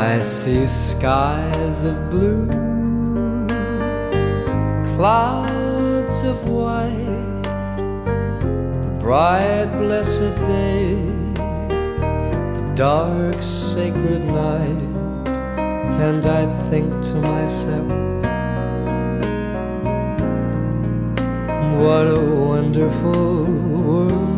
I see skies of blue, clouds of white, the bright blessed day, the dark sacred night, and I think to myself, what a wonderful world.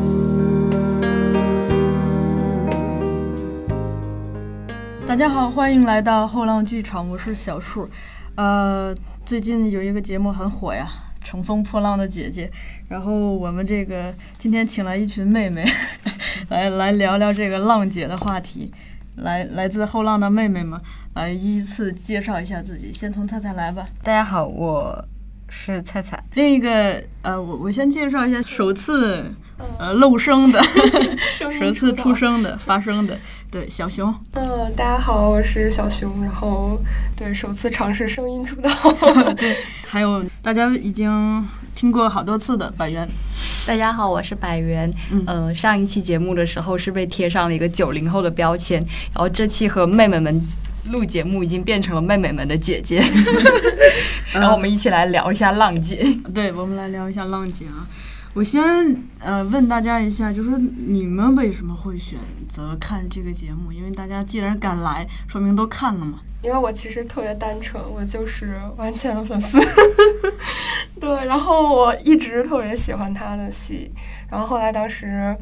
大家好，欢迎来到后浪剧场，我是小树。呃，最近有一个节目很火呀，《乘风破浪的姐姐》。然后我们这个今天请来一群妹妹，来来聊聊这个浪姐的话题。来，来自后浪的妹妹们，来依次介绍一下自己。先从菜菜来吧。大家好，我是菜菜。另一个，呃，我我先介绍一下首次呃露声的，首次出声的、发声的。对，小熊。嗯，大家好，我是小熊。然后，对，首次尝试声音出道。对，还有大家已经听过好多次的百元。大家好，我是百元。嗯，上一期节目的时候是被贴上了一个九零后的标签，然后这期和妹妹们录节目已经变成了妹妹们的姐姐。然后我们一起来聊一下浪姐。对，我们来聊一下浪姐啊。我先呃问大家一下，就说你们为什么会选择看这个节目？因为大家既然敢来，说明都看了嘛。因为我其实特别单纯，我就是完全的粉丝。对，然后我一直特别喜欢他的戏，然后后来当时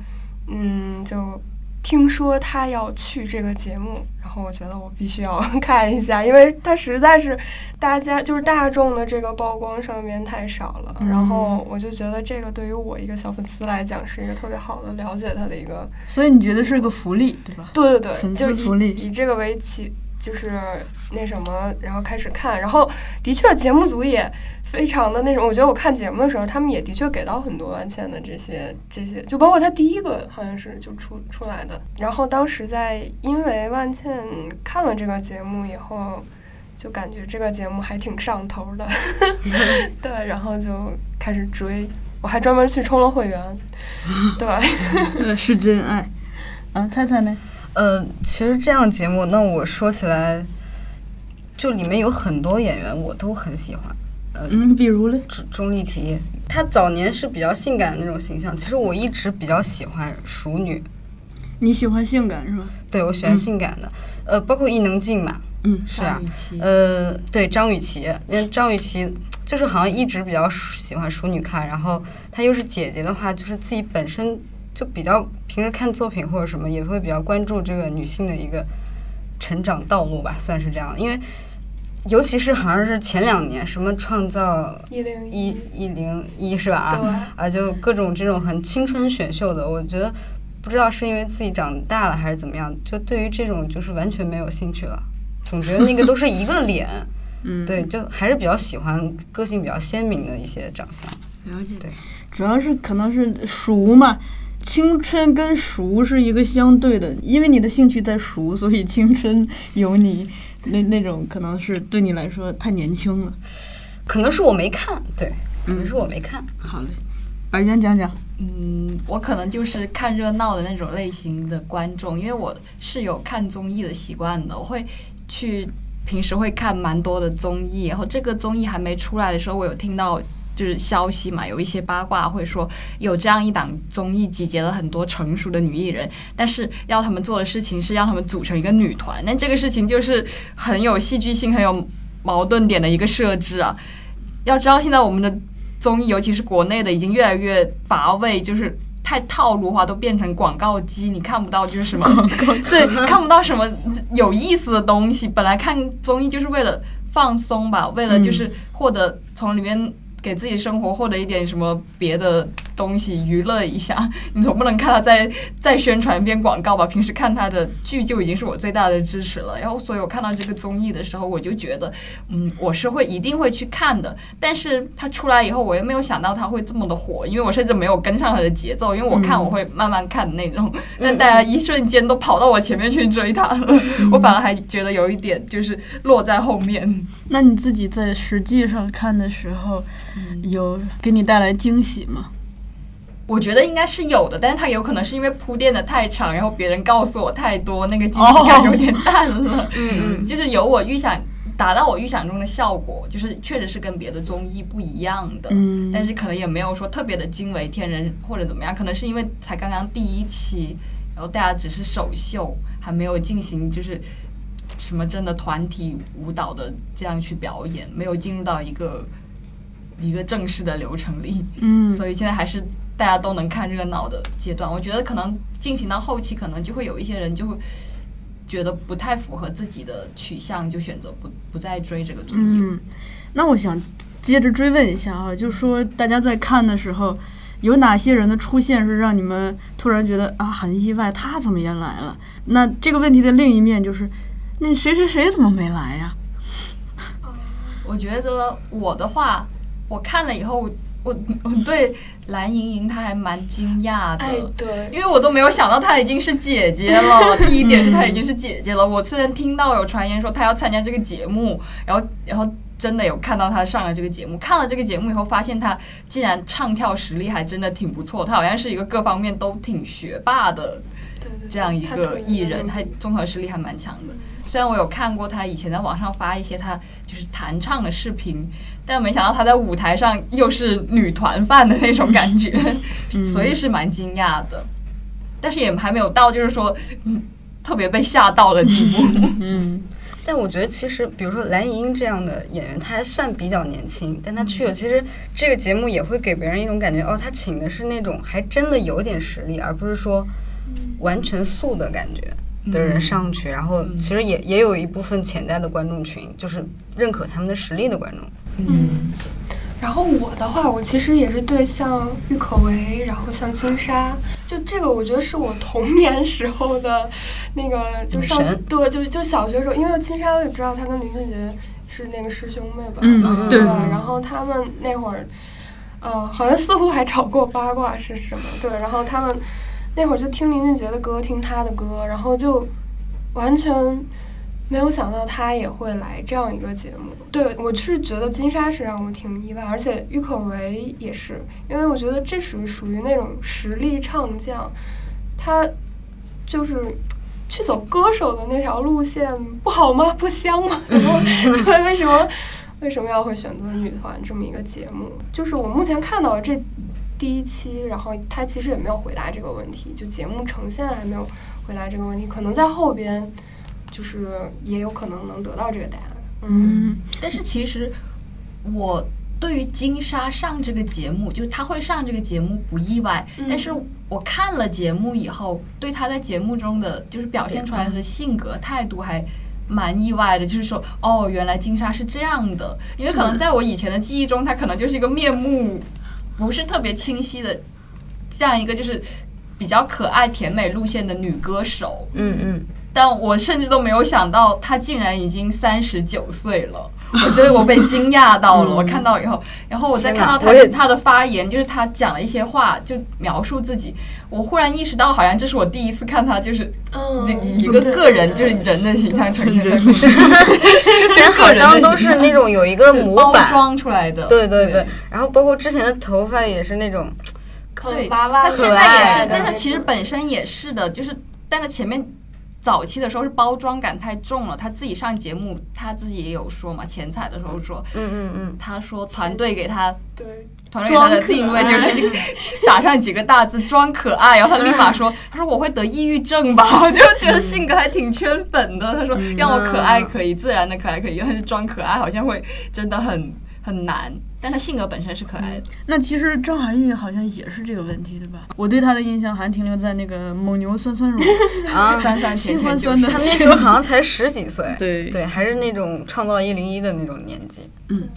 嗯就。听说他要去这个节目，然后我觉得我必须要 看一下，因为他实在是大家就是大众的这个曝光上面太少了。然后我就觉得这个对于我一个小粉丝来讲是一个特别好的了解他的一个。所以你觉得是个福利，对吧？对对对，粉丝福利，以这个为起。就是那什么，然后开始看，然后的确节目组也非常的那种。我觉得我看节目的时候，他们也的确给到很多万茜的这些这些，就包括他第一个好像是就出出来的。然后当时在因为万茜看了这个节目以后，就感觉这个节目还挺上头的，对，然后就开始追，我还专门去充了会员，对 是真爱。啊，猜猜呢？呃，其实这样节目，那我说起来，就里面有很多演员我都很喜欢。嗯，比如嘞，钟钟丽缇，她早年是比较性感的那种形象。其实我一直比较喜欢熟女。你喜欢性感是吧？对，我喜欢性感的。呃，包括伊能静嘛。嗯，是啊。呃，对，张雨绮，因为张雨绮就是好像一直比较喜欢熟女看，然后她又是姐姐的话，就是自己本身。就比较平时看作品或者什么，也会比较关注这个女性的一个成长道路吧，算是这样。因为尤其是好像是前两年，什么创造一零一一零一是吧？啊啊，就各种这种很青春选秀的，我觉得不知道是因为自己长大了还是怎么样，就对于这种就是完全没有兴趣了。总觉得那个都是一个脸，嗯，对，就还是比较喜欢个性比较鲜明的一些长相。了解，对，主要是可能是熟嘛。青春跟熟是一个相对的，因为你的兴趣在熟，所以青春有你那那种可能是对你来说太年轻了，可能是我没看，对，可能是我没看。好嘞，白娟讲讲。嗯，我可能就是看热闹的那种类型的观众，因为我是有看综艺的习惯的，我会去平时会看蛮多的综艺，然后这个综艺还没出来的时候，我有听到。就是消息嘛，有一些八卦会说有这样一档综艺集结了很多成熟的女艺人，但是要他们做的事情是让他们组成一个女团，那这个事情就是很有戏剧性、很有矛盾点的一个设置啊。要知道现在我们的综艺，尤其是国内的，已经越来越乏味，就是太套路化，都变成广告机，你看不到就是什么 对，看不到什么有意思的东西。本来看综艺就是为了放松吧，为了就是获得从里面。给自己生活获得一点什么别的东西娱乐一下，你总不能看他在再宣传一遍广告吧？平时看他的剧就已经是我最大的支持了。然后，所以我看到这个综艺的时候，我就觉得，嗯，我是会一定会去看的。但是他出来以后，我又没有想到他会这么的火，因为我甚至没有跟上他的节奏。因为我看我会慢慢看的那种，但大家一瞬间都跑到我前面去追他了，我反而还觉得有一点就是落在后面。那你自己在实际上看的时候？有给你带来惊喜吗？我觉得应该是有的，但是它有可能是因为铺垫的太长，然后别人告诉我太多，那个惊喜感有点淡了。嗯就是有我预想达到我预想中的效果，就是确实是跟别的综艺不一样的。嗯但是可能也没有说特别的惊为天人或者怎么样，可能是因为才刚刚第一期，然后大家只是首秀，还没有进行就是什么真的团体舞蹈的这样去表演，没有进入到一个一个正式的流程里，嗯所以现在还是大家都能看热闹的阶段。我觉得可能进行到后期，可能就会有一些人就会。觉得不太符合自己的取向，就选择不不再追这个综艺。嗯，那我想接着追问一下啊，就说大家在看的时候，有哪些人的出现是让你们突然觉得啊很意外，他怎么也来了？那这个问题的另一面就是，那谁谁谁怎么没来呀？我觉得我的话，我看了以后，我我对蓝盈莹她还蛮惊讶的。哎，对，因为我都没有想到她已经是姐姐了。第一点是她已经是姐姐了。我虽然听到有传言说她要参加这个节目，然后然后真的有看到她上了这个节目，看了这个节目以后，发现她竟然唱跳实力还真的挺不错。她好像是一个各方面都挺学霸的这样一个艺人，能还综合实力还蛮强的。虽然我有看过他以前在网上发一些他就是弹唱的视频，但没想到他在舞台上又是女团范的那种感觉，所以是蛮惊讶的。但是也还没有到就是说，嗯，特别被吓到的地步。嗯 但我觉得其实，比如说蓝盈莹这样的演员，她还算比较年轻，但她去了，其实这个节目也会给别人一种感觉，哦，她请的是那种还真的有点实力，而不是说完全素的感觉的人上去，然后其实也也有一部分潜在的观众群，就是认可他们的实力的观众。嗯，然后我的话，我其实也是对像郁可唯，然后像金莎，就这个我觉得是我童年 时候的那个，就上学对，就就小学时候，因为金莎我也知道她跟林俊杰是那个师兄妹吧，嗯对然后他们那会儿，呃，好像似乎还炒过八卦是什么？对，然后他们那会儿就听林俊杰的歌，听他的歌，然后就完全没有想到他也会来这样一个节目。对我是觉得金莎是让我挺意外，而且郁可唯也是，因为我觉得这属于属于那种实力唱将，他就是。去走歌手的那条路线不好吗？不香吗？然后 对，为什么为什么要会选择女团这么一个节目？就是我目前看到的这第一期，然后他其实也没有回答这个问题，就节目呈现还没有回答这个问题，可能在后边就是也有可能能得到这个答案。嗯，嗯但是其实我对于金莎上这个节目，就是她会上这个节目不意外，嗯但是我看了节目以后，对她在节目中的就是表现出来的性格态度还。蛮意外的，就是说，哦，原来金莎是这样的，因为可能在我以前的记忆中，她可能就是一个面目不是特别清晰的这样一个就是比较可爱甜美路线的女歌手，嗯嗯，但我甚至都没有想到，她竟然已经三十九岁了。我觉得我被惊讶到了，我看到以后，然后我再看到她天哪我也她的发言，就是他讲了一些话，就描述自己，我忽然意识到，好像这是我第一次看他，就是一个个人就是人的形象呈现。在故事之前好像都是那种有一个模包板，装出来的，对对对，然后包括之前的头发也是那种，对，娃娃他现在也是，但是是其实本身也是的，就是但他前面早期的时候是包装感太重了。他自己上节目，他自己也有说嘛，前彩的时候说，嗯嗯嗯，他说团队给他对，团队给他的定位就是 打上几个大字装可爱，然后他立马说，他说我会得抑郁症吧，我就觉得性格还挺圈粉的。他说让我可爱可以，自然的可爱可以，但是装可爱好像会真的很很难。但他性格本身是可爱的，那其实张含韵好像也是这个问题，对吧？我对她的印象还停留在那个蒙牛酸酸乳，啊，酸酸甜喜甜酸的。她那时候好像才十几岁，对。对，还是那种创造一零一的那种年纪。嗯。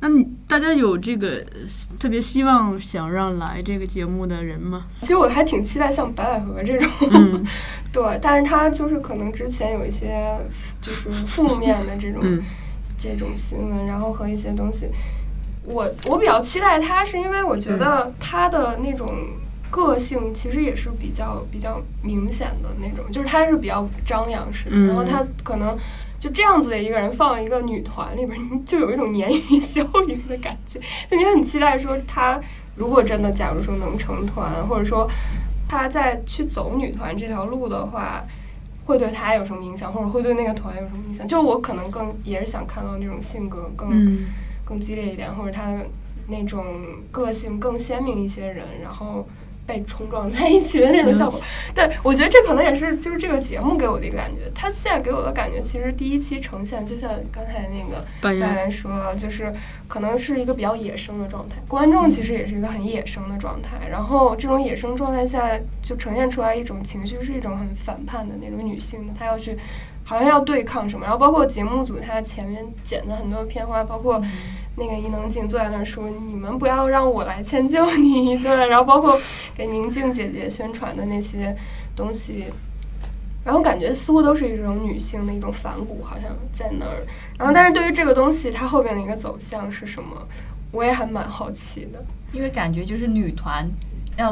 那你大家有这个呃特别希望想让来这个节目的人吗？其实我还挺期待像白百合这种，嗯。对，但是他就是可能之前有一些就是负面的这种、嗯这种新闻，然后和一些东西，我我比较期待他，是因为我觉得他的那种个性其实也是比较比较明显的那种，就是他是比较张扬式的，嗯然后他可能。就这样子的一个人放一个女团里边，你 就有一种鲶鱼效应的感觉，就你很期待说他如果真的假如说能成团，或者说他再去走女团这条路的话，会对他有什么影响，或者会对那个团有什么影响？就是我可能更也是想看到那种性格更、嗯更激烈一点，或者他那种个性更鲜明一些人，然后被冲撞在一起的那种效果。对，我觉得这可能也是就是这个节目给我的一个感觉。它现在给我的感觉，其实第一期呈现，就像刚才那个白扮演岩说，就是可能是一个比较野生的状态，观众其实也是一个很野生的状态。然后这种野生状态下，就呈现出来一种情绪，是一种很反叛的那种女性的，她要去。好像要对抗什么，然后包括节目组他前面剪的很多片花，包括那个伊能静坐在那儿说：“你们不要让我来迁就你。”对，然后包括给宁静姐姐宣传的那些东西，然后感觉似乎都是一种女性的一种反骨，好像在那儿。然后，但是对于这个东西，它后边的一个走向是什么，我也还蛮好奇的。因为感觉就是女团要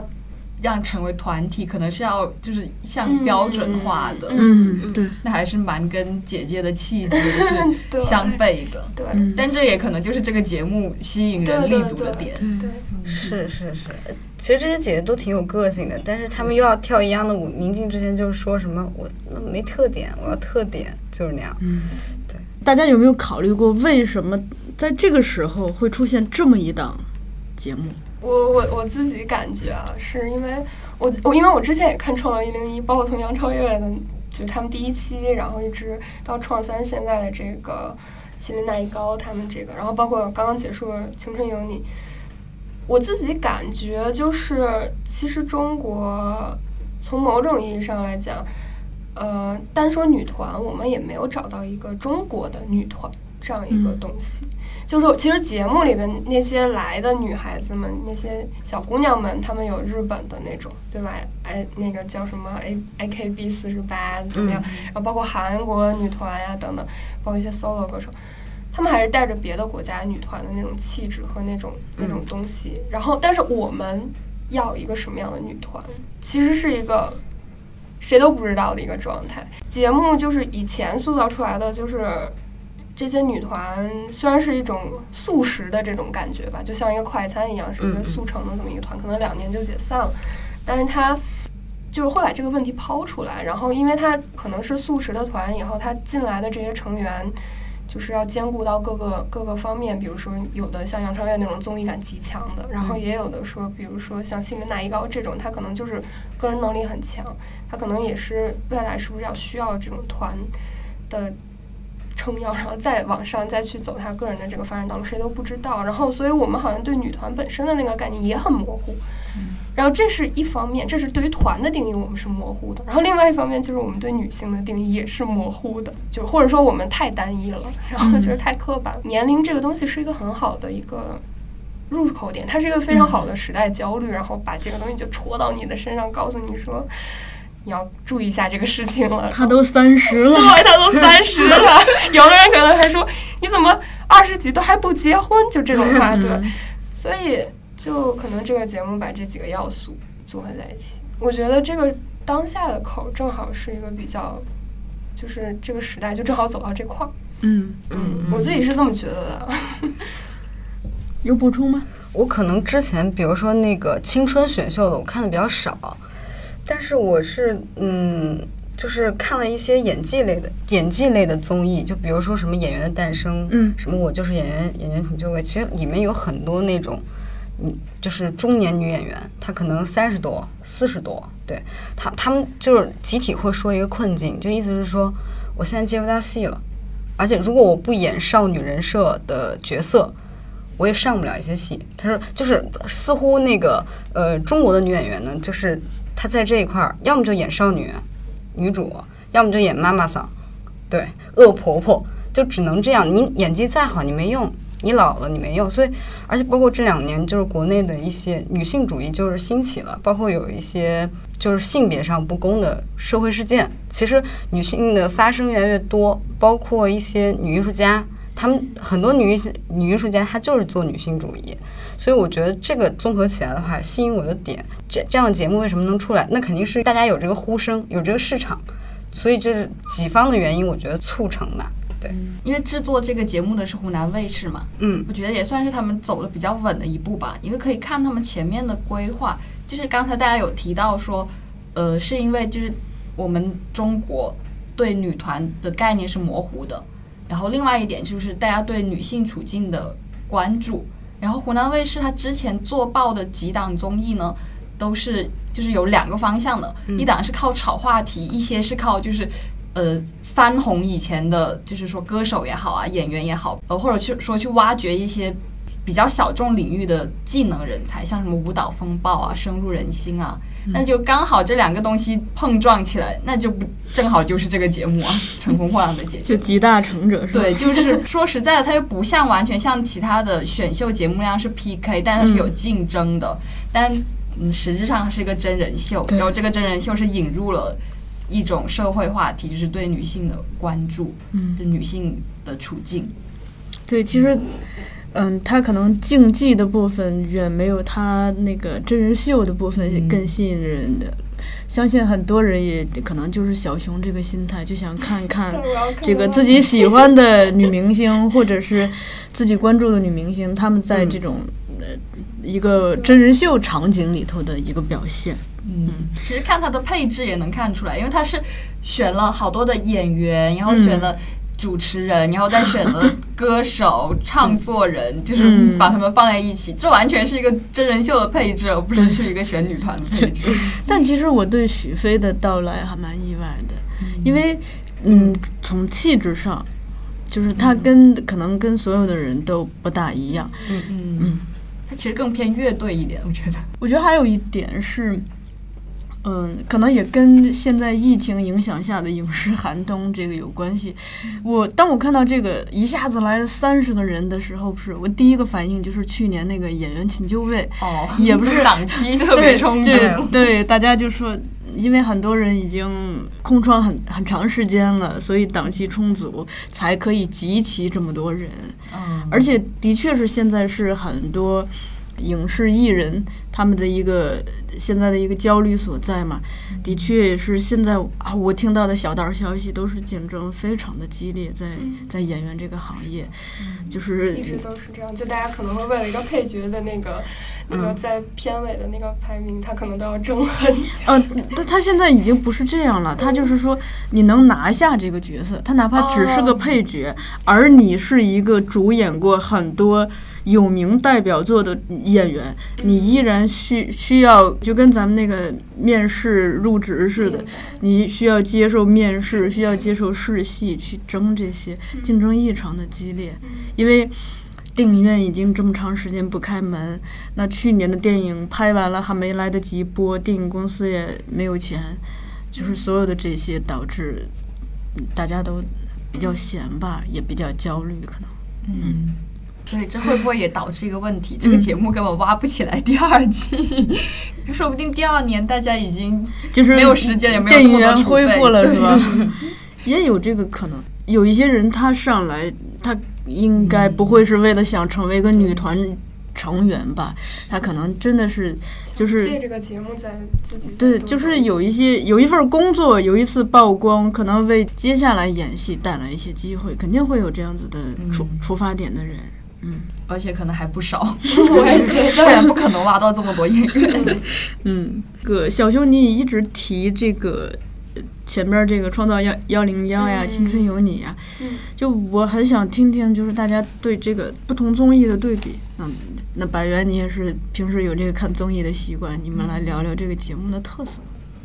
让成为团体，可能是要就是像标准化的，嗯，对，那还是蛮跟姐姐的气质 是相悖的。对，嗯但这也可能就是这个节目吸引人立足的点。对，是是是，其实这些姐姐都挺有个性的，但是她们又要跳一样的舞。宁静之前就是说什么我那没特点，我要特点，就是那样。对大家有没有考虑过，为什么在这个时候会出现这么一档节目？我我我自己感觉啊，是因为我我因为我之前也看《创造一零一》，包括从杨超越的，就是他们第一期，然后一直到创三现在的这个希林娜依高他们这个，然后包括刚刚结束的《青春有你》，我自己感觉就是，其实中国从某种意义上来讲，呃，单说女团，我们也没有找到一个中国的女团这样一个东西。就是说，其实节目里边那些来的女孩子们，那些小姑娘们，她们有日本的那种，对吧？哎，那个叫什么 A A K B 四十八怎么样？然后包括韩国女团呀等等，包括一些 solo 歌手，她们还是带着别的国家女团的那种气质和那种那种东西。然后，但是我们要一个什么样的女团，其实是一个谁都不知道的一个状态。节目就是以前塑造出来的，就是这些女团虽然是一种速食的这种感觉吧，就像一个快餐一样，是一个速成的这么一个团，可能两年就解散了，但是她。就是会把这个问题抛出来，然后因为她可能是速食的团，以后她进来的这些成员，就是要兼顾到各个各个方面，比如说有的像杨超越那种综艺感极强的，然后也有的说，比如说像新的那一高这种，她可能就是个人能力很强，她可能也是未来是不是要需要这种团的撑腰，然后再往上再去走他个人的这个发展道路，谁都不知道。然后，所以我们好像对女团本身的那个概念也很模糊。然后这是一方面，这是对于团的定义，我们是模糊的。然后另外一方面就是我们对女性的定义也是模糊的，就是或者说我们太单一了，然后就是太刻板。年龄这个东西是一个很好的一个入口点，它是一个非常好的时代焦虑，然后把这个东西就戳到你的身上，告诉你说你要注意一下这个事情了。他都三十了，对，他都三十了，有的人可能还说你怎么二十几都还不结婚，就这种话，对，所以就可能这个节目把这几个要素组合在一起，我觉得这个当下的口正好是一个比较，就是这个时代就正好走到这块儿，嗯，嗯，我自己是这么觉得的，有补充吗？我可能之前比如说那个青春选秀的，我看的比较少，但是我是嗯，就是看了一些演技类的演技类的综艺，就比如说什么《演员的诞生》，嗯什么我就是演员，演员请就位，其实里面有很多那种。嗯，就是中年女演员，她可能三十多、四十多，对她，她们就是集体会说一个困境，就意思是说，我现在接不到戏了，而且如果我不演少女人设的角色，我也上不了一些戏。他说，就是似乎那个呃，中国的女演员呢，就是她在这一块儿，要么就演少女女主，要么就演妈妈桑，对，恶婆婆，就只能这样。你演技再好，你没用。你老了，你没用，所以，而且包括这两年，就是国内的一些女性主义就是兴起了，包括有一些就是性别上不公的社会事件，其实女性的发声越来越多，包括一些女艺术家，她们很多女艺女艺术家她就是做女性主义，所以我觉得这个综合起来的话，吸引我的点，这这样的节目为什么能出来？那肯定是大家有这个呼声，有这个市场，所以就是几方的原因，我觉得促成吧。对，因为制作这个节目的是湖南卫视嘛，嗯。我觉得也算是他们走的比较稳的一步吧，因为可以看他们前面的规划，就是刚才大家有提到说，呃，是因为就是我们中国对女团的概念是模糊的，然后另外一点就是大家对女性处境的关注，然后湖南卫视它之前做爆的几档综艺呢，都是就是有两个方向的，一档是靠炒话题，一些是靠就是呃翻红以前的，就是说歌手也好啊，演员也好，呃或者去说去挖掘一些比较小众领域的技能人才，像什么舞蹈风暴啊、深入人心啊。那就刚好这两个东西碰撞起来，那就不正好就是这个节目啊，《乘风破浪的姐姐就》。集大成者是吧？对，就是说实在的，它又不像完全像其他的选秀节目那样是 PK，但它是有竞争的。但嗯，实质上它是一个真人秀，然后这个真人秀是引入了一种社会话题，就是对女性的关注，嗯就女性的处境。对，其实，嗯，他可能竞技的部分远没有他那个真人秀的部分更吸引人的。相信很多人也可能就是小熊这个心态，就想看看这个自己喜欢的女明星，或者是自己关注的女明星，她们在这种呃一个真人秀场景里头的一个表现。嗯，其实看它的配置也能看出来，因为它是选了好多的演员，然后选了主持人，然后再选择歌手、唱作人，就是嗯把他们放在一起，这完全是一个真人秀的配置，而不是是一个选女团的配置。但其实我对许飞的到来还蛮意外的，因为嗯，从气质上，就是他跟、可能跟所有的人都不大一样。嗯，嗯嗯，他其实更偏乐队一点，我觉得。我觉得还有一点是，嗯，可能也跟现在疫情影响下的影视寒冬这个有关系。我当我看到这个一下子来了三十个人的时候，不是我第一个反应就是去年那个演员请就位，哦，也不是档期特别对充足。对对，大家就说，因为很多人已经空窗很很长时间了，所以档期充足，才可以集齐这么多人。嗯，而且的确是现在是很多影视艺人他们的一个现在的一个焦虑所在嘛。的确也是现在啊，我听到的小道消息都是竞争非常的激烈，在在演员这个行业，就是一直都是这样，就大家可能会为了一个配角的那个、那个在片尾的那个排名，他可能都要争很久。呃，他他现在已经不是这样了，他就是说你能拿下这个角色，他哪怕只是个配角，而你是一个主演过很多有名代表作的演员，你依然需需要就跟咱们那个面试入职似的，你需要接受面试，需要接受试戏，去争这些，竞争异常的激烈，因为。电影院已经这么长时间不开门，那去年的电影拍完了还没来得及播，电影公司也没有钱，就是所有的这些导致嗯大家都比较闲吧，也比较焦虑，可能。嗯，所以这会不会也导致一个问题？这个节目根本挖不起来第二季，说不定第二年大家已经就是没有时间，也没有电影这么多恢复了是吧？也有这个可能。有一些人他上来，他应该不会是为了想成为一个女团成员吧？他可能真的是就是借这个节目在自己对，就是有一些有一份工作，有一次曝光，可能为接下来演戏带来一些机会，肯定会有这样子的出、嗯出发点的人。而且可能还不少，我也觉不然不可能挖到这么多演员。嗯，个小熊，你一直提这个呃前边这个创造幺幺零幺呀，嗯青春有你呀，嗯就我很想听听，就是大家对这个不同综艺的对比。嗯，那百元你也是平时有这个看综艺的习惯，你们来聊聊这个节目的特色。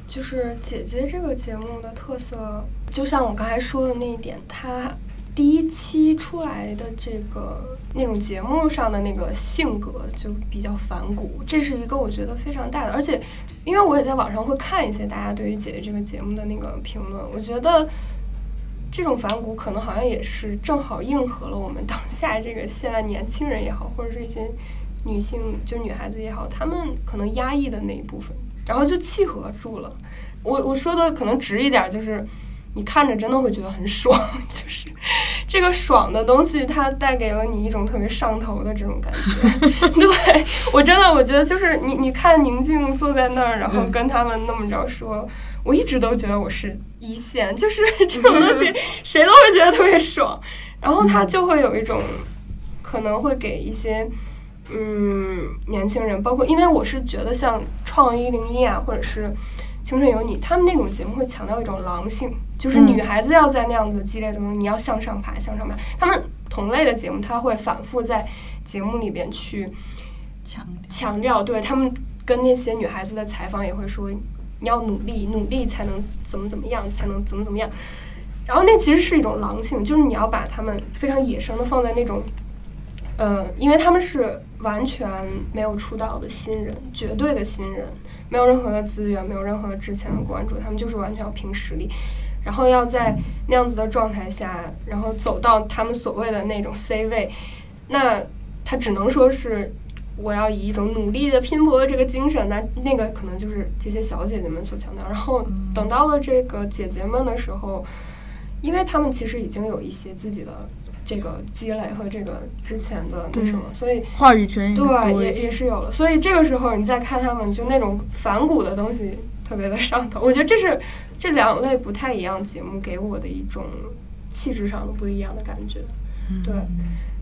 就是姐姐这个节目的特色，就像我刚才说的那一点，它第一期出来的这个那种节目上的那个性格就比较反骨，这是一个我觉得非常大的，而且因为我也在网上会看一些大家对于姐姐这个节目的那个评论，我觉得。这种反骨可能好像也是正好应和了我们当下这个现在年轻人也好，或者是一些女性就女孩子也好，她们可能压抑的那一部分，然后就契合住了。我我说的可能直一点，就是你看着真的会觉得很爽，就是这个爽的东西，它带给了你一种特别上头的这种感觉。对我真的，我觉得就是你，你看宁静坐在那儿，然后跟他们那么着说，我一直都觉得我是一线，就是这种东西，谁都会觉得特别爽。然后他就会有一种可能会给一些。嗯，年轻人，包括因为我是觉得像《创一零一》啊，或者是《青春有你》，他们那种节目会强调一种狼性，就是女孩子要在那样子激烈中，你要向上爬，向上爬。他们同类的节目，他会反复在节目里边去强强调，对他们跟那些女孩子的采访也会说，你要努力，努力才能怎么怎么样，才能怎么怎么样。然后那其实是一种狼性，就是你要把他们非常野生的放在那种。呃，因为他们是完全没有出道的新人，绝对的新人，没有任何的资源，没有任何之前的关注，他们就是完全要凭实力，然后要在那样子的状态下，然后走到他们所谓的那种 C 位，那他只能说是我要以一种努力的拼搏的这个精神，那那个可能就是这些小姐姐们所强调。然后等到了这个姐姐们的时候，因为他们其实已经有一些自己的。这个积累和这个之前的那什么，所以话语权对也也是有了。所以这个时候你再看他们，就那种反骨的东西特别的上头。我觉得这是这两类不太一样节目给我的一种气质上的不一样的感觉。对，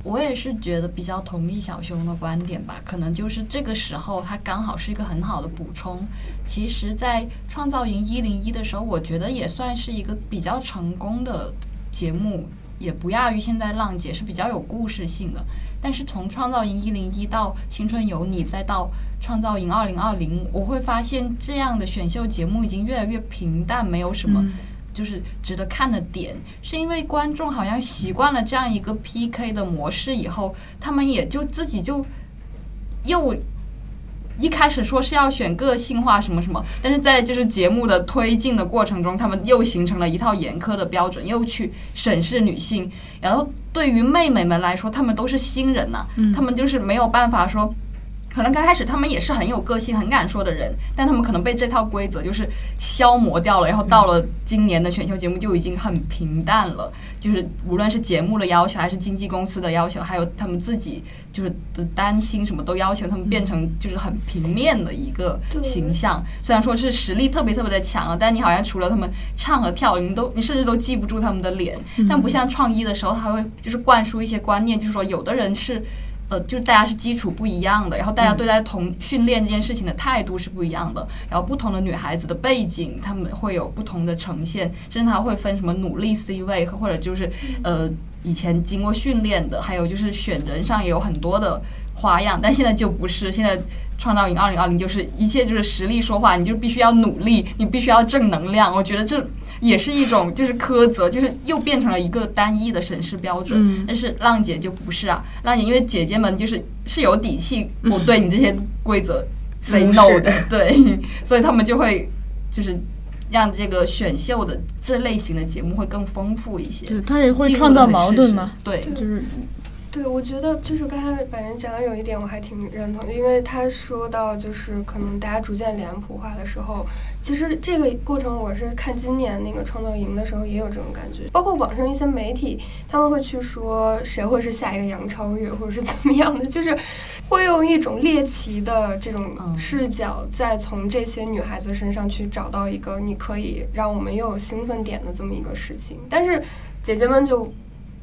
我也是觉得比较同意小熊的观点吧。可能就是这个时候，它刚好是一个很好的补充。其实，在创造营一零一的时候，我觉得也算是一个比较成功的节目。也不亚于现在浪姐是比较有故事性的，但是从创造营一零一到青春有你，再到创造营二零二零，我会发现这样的选秀节目已经越来越平淡，没有什么就是值得看的点，是因为观众好像习惯了这样一个 PK 的模式以后，他们也就自己就又。一开始说是要选个性化什么什么，但是在就是节目的推进的过程中，他们又形成了一套严苛的标准，又去审视女性。然后对于妹妹们来说，她们都是新人呐，她们就是没有办法说。可能刚开始他们也是很有个性、很敢说的人，但他们可能被这套规则就是消磨掉了。然后到了今年的选秀节目就已经很平淡了，就是无论是节目的要求，还是经纪公司的要求，还有他们自己就是的担心，什么都要求他们变成就是很平面的一个形象。虽然说是实力特别特别的强啊，但你好像除了他们唱和跳，你都你甚至都记不住他们的脸。但不像创一的时候，他会就是灌输一些观念，就是说有的人是。呃，就是大家是基础不一样的，然后大家对待同训练这件事情的态度是不一样的，然后不同的女孩子的背景，她们会有不同的呈现，甚至她会分什么努力 C 位，或者就是呃以前经过训练的，还有就是选人上也有很多的花样，但现在就不是，现在创造营二零二零就是一切就是实力说话，你就必须要努力，你必须要正能量，我觉得这。也是一种就是苛责，就是又变成了一个单一的审视标准。但是浪姐就不是啊，浪姐因为姐姐们就是是有底气，我对你这些规则 say no 的，对，所以他们就会就是让这个选秀的这类型的节目会更丰富一些。对，他也会创造矛盾嘛？对，就是。对，我觉得就是刚才百人讲的有一点我还挺认同，因为他说到就是可能大家逐渐脸谱化的时候，其实这个过程我是看今年那个创造营的时候也有这种感觉，包括网上一些媒体他们会去说谁会是下一个杨超越或者是怎么样的，就是会用一种猎奇的这种视角，再从这些女孩子身上去找到一个你可以让我们又有兴奋点的这么一个事情，但是姐姐们就。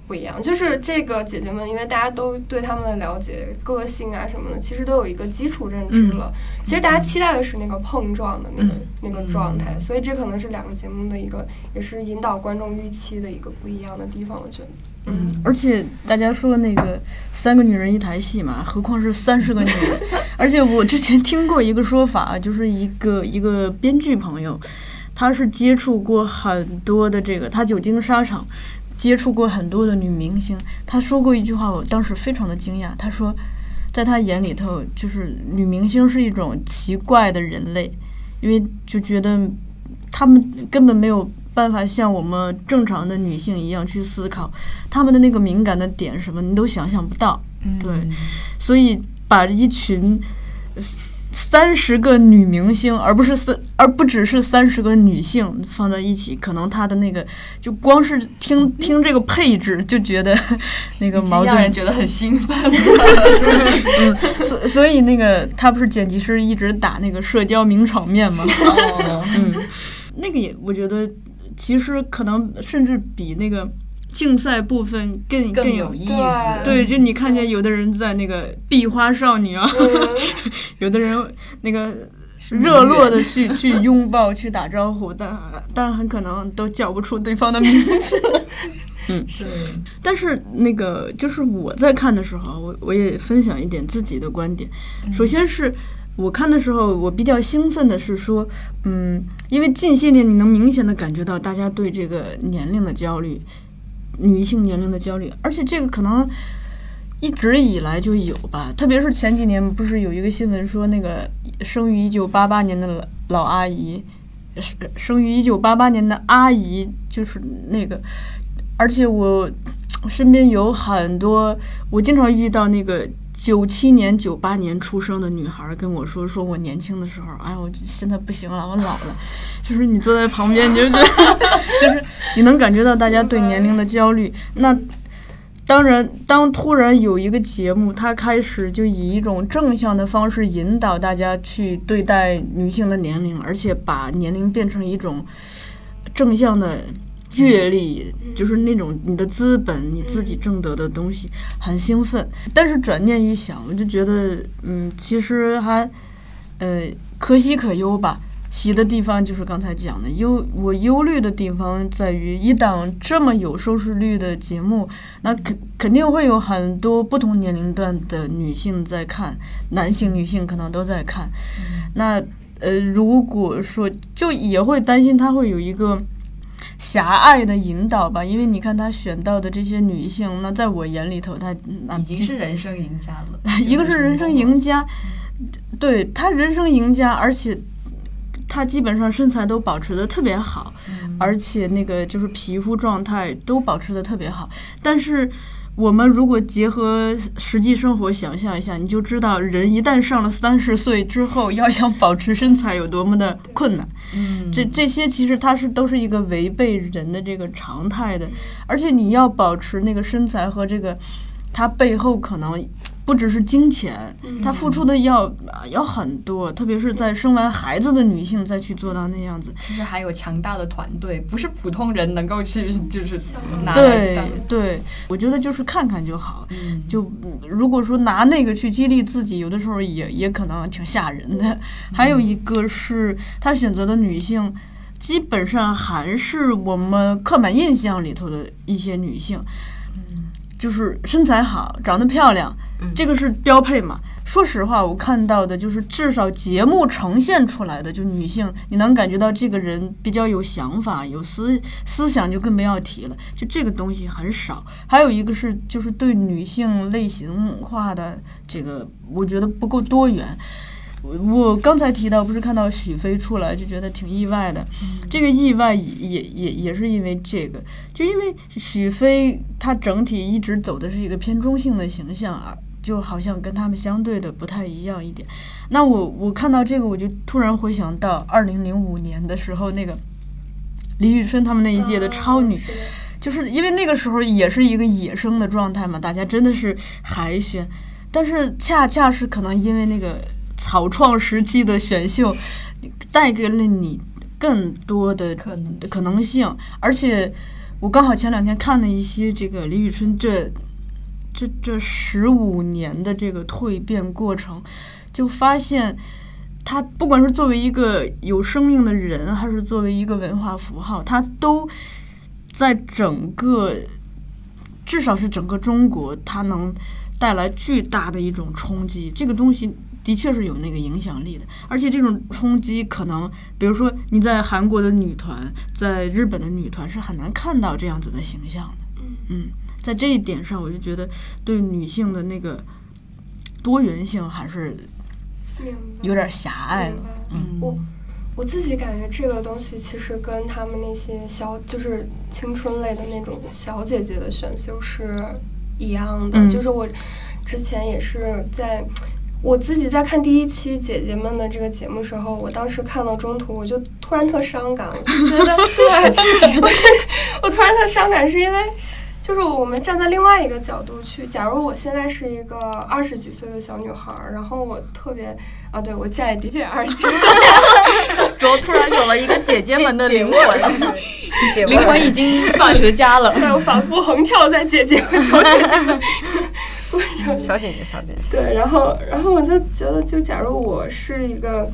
不一样，就是这个姐姐们，因为大家都对他们的了解、个性啊什么的，其实都有一个基础认知了。其实大家期待的是那个碰撞的那个那个状态，所以这可能是两个节目的一个，也是引导观众预期的一个不一样的地方。我觉得，嗯，而且大家说那个三个女人一台戏嘛，何况是三十个女人。而且我之前听过一个说法，就是一个一个编剧朋友，他是接触过很多的这个，他久经沙场。接触过很多的女明星，她说过一句话，我当时非常的惊讶。她说，在她眼里头，就是女明星是一种奇怪的人类，因为就觉得她们根本没有办法像我们正常的女性一样去思考，她们的那个敏感的点什么，你都想象不到。对，所以把一群。三十个女明星，而不是三，而不只是三十个女性放在一起，可能她的那个就光是听听这个配置就觉得那个矛盾 让人觉得很兴奋。嗯，所所以那个他不是剪辑师一直打那个社交名场面吗？哦，嗯，那个也我觉得其实可能甚至比那个竞赛部分更更有有意思。对，就你看见有的人在那个壁花少女啊，嗯。有的人那个热络的去去拥抱、去打招呼，但但很可能都叫不出对方的名字。嗯，是，但是那个就是我在看的时候，我我也分享一点自己的观点。首先是我看的时候，我比较兴奋的是说，嗯，因为近些年你能明显的感觉到大家对这个年龄的焦虑，女性年龄的焦虑，而且这个可能一直以来就有吧。特别是前几年不是有一个新闻说，那个生于一九八八年的老阿姨，生生于一九八八年的阿姨，就是那个，而且我身边有很多，我经常遇到那个。九七年、九八年出生的女孩跟我说：“说我年轻的时候，哎呀，我现在不行了，我老了。”就是你坐在旁边，你就觉得，就是你能感觉到大家对年龄的焦虑。那当然，当突然有一个节目，它开始就以一种正向的方式引导大家去对待女性的年龄，而且把年龄变成一种正向的。阅历就是那种你的资本，你自己挣得的东西，很兴奋。但是转念一想，我就觉得，嗯，其实还，呃，可喜可忧吧。喜的地方就是刚才讲的，忧我忧虑的地方在于，一档这么有收视率的节目，那肯肯定会有很多不同年龄段的女性在看，男性、女性可能都在看。那呃，如果说就也会担心，他会有一个。狭隘的引导吧，因为你看他选到的这些女性，那在我眼里头，她已经是人生赢家了。一个是人生赢家，对他人生赢家，而且他基本上身材都保持的特别好，而且那个就是皮肤状态都保持的特别好，但是。我们如果结合实际生活想象一下，你就知道人一旦上了三十岁之后，要想保持身材有多么的困难。嗯，这这些其实它是都是一个违背人的这个常态的，而且你要保持那个身材和这个，它背后可能。不只是金钱，她付出的要要很多，特别是在生完孩子的女性再去做到那样子。其实还有强大的团队，不是普通人能够去就是拿对对，我觉得就是看看就好。就如果说拿那个去激励自己，有的时候也也可能挺吓人的。还有一个是她选择的女性，基本上还是我们刻板印象里头的一些女性，就是身材好，长得漂亮。这个是标配嘛？说实话，我看到的就是至少节目呈现出来的，就女性，你能感觉到这个人比较有想法、有思思想，就更不要提了。就这个东西很少。还有一个是，就是对女性类型化的这个，我觉得不够多元。我刚才提到，不是看到许飞出来就觉得挺意外的。这个意外也也也也是因为这个，就因为许飞他整体一直走的是一个偏中性的形象啊。就好像跟他们相对的不太一样一点，那我我看到这个我就突然回想到二零零五年的时候，那个李宇春他们那一届的超女，就是因为那个时候也是一个野生的状态嘛，大家真的是海选，但是恰恰是可能因为那个草创时期的选秀，带给了你更多的可能可能性，而且我刚好前两天看了一些这个李宇春这。这这十五年的这个蜕变过程，就发现，他不管是作为一个有生命的人，还是作为一个文化符号，他都在整个，至少是整个中国，它能带来巨大的一种冲击。这个东西的确是有那个影响力的，而且这种冲击可能，比如说你在韩国的女团，在日本的女团是很难看到这样子的形象的。嗯。在这一点上，我就觉得对女性的那个多元性还是有点狭隘了。嗯，我我自己感觉这个东西其实跟他们那些小就是青春类的那种小姐姐的选秀是一样的。就是我之前也是在我自己在看第一期姐姐们的这个节目时候，我当时看到中途，我就突然特伤感，我就觉得，对，我我突然特伤感，是因为。就是我们站在另外一个角度去，假如我现在是一个二十几岁的小女孩儿，然后我特别啊，对我家里的确二十几岁，然后突然有了一个姐姐们的灵魂，姐灵魂已经三十家了，对我反复横跳在姐姐和小姐姐 小姐姐，小姐姐，对，然后然后我就觉得，就假如我是一个。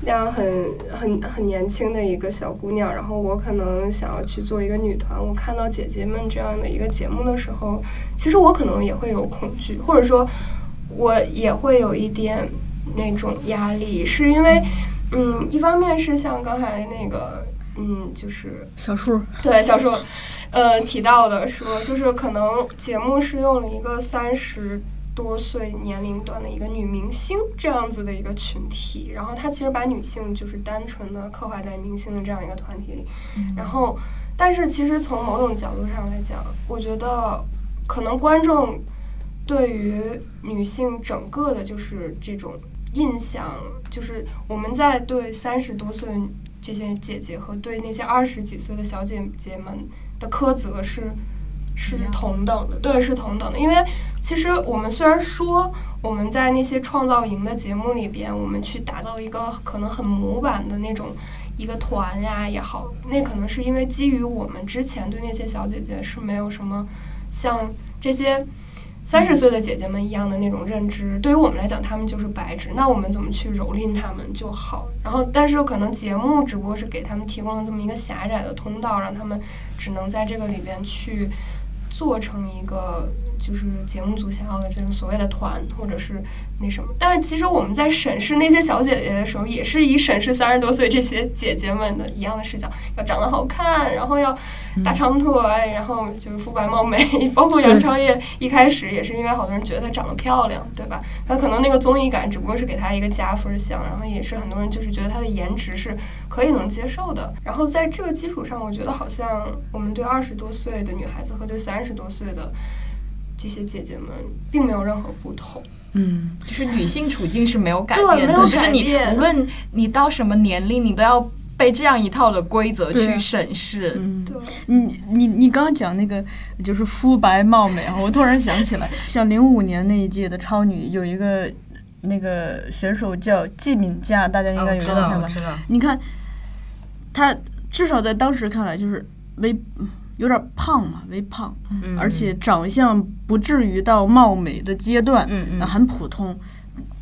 那样很很很年轻的一个小姑娘，然后我可能想要去做一个女团。我看到姐姐们这样的一个节目的时候，其实我可能也会有恐惧，或者说，我也会有一点那种压力，是因为，嗯，一方面是像刚才那个，嗯，就是小树，对小树，呃，提到的说，就是可能节目是用了一个三十。多岁年龄段的一个女明星这样子的一个群体，然后她其实把女性就是单纯的刻画在明星的这样一个团体里，然后，但是其实从某种角度上来讲，我觉得可能观众对于女性整个的就是这种印象，就是我们在对三十多岁这些姐姐和对那些二十几岁的小姐姐们的苛责是。是同等的，对，是同等的。因为其实我们虽然说我们在那些创造营的节目里边，我们去打造一个可能很模板的那种一个团呀也好，那可能是因为基于我们之前对那些小姐姐是没有什么像这些三十岁的姐姐们一样的那种认知。对于我们来讲，她们就是白纸，那我们怎么去蹂躏她们就好。然后，但是可能节目只不过是给他们提供了这么一个狭窄的通道，让他们只能在这个里边去。做成一个就是节目组想要的这种所谓的团，或者是那什么。但是其实我们在审视那些小姐姐的时候，也是以审视三十多岁这些姐姐们的一样的视角，要长得好看，然后要大长腿，然后就是肤白貌美。包括杨超越一开始也是因为好多人觉得她长得漂亮，对吧？她可能那个综艺感只不过是给她一个加分项，然后也是很多人就是觉得她的颜值是可以能接受的。然后在这个基础上，我觉得好像我们对二十多岁的女孩子和对三十。十多岁的这些姐姐们并没有任何不同，嗯，就是女性处境是没有改变的，就是你无论你到什么年龄，你都要被这样一套的规则去审视。嗯，对，你你你刚刚讲那个就是肤白貌美啊，我突然想起来，像零五年那一届的超女有一个那个选手叫季敏佳，大家应该有印象吧？你看，她至少在当时看来就是微。有点胖嘛，微胖，而且长相不至于到貌美的阶段，那很普通。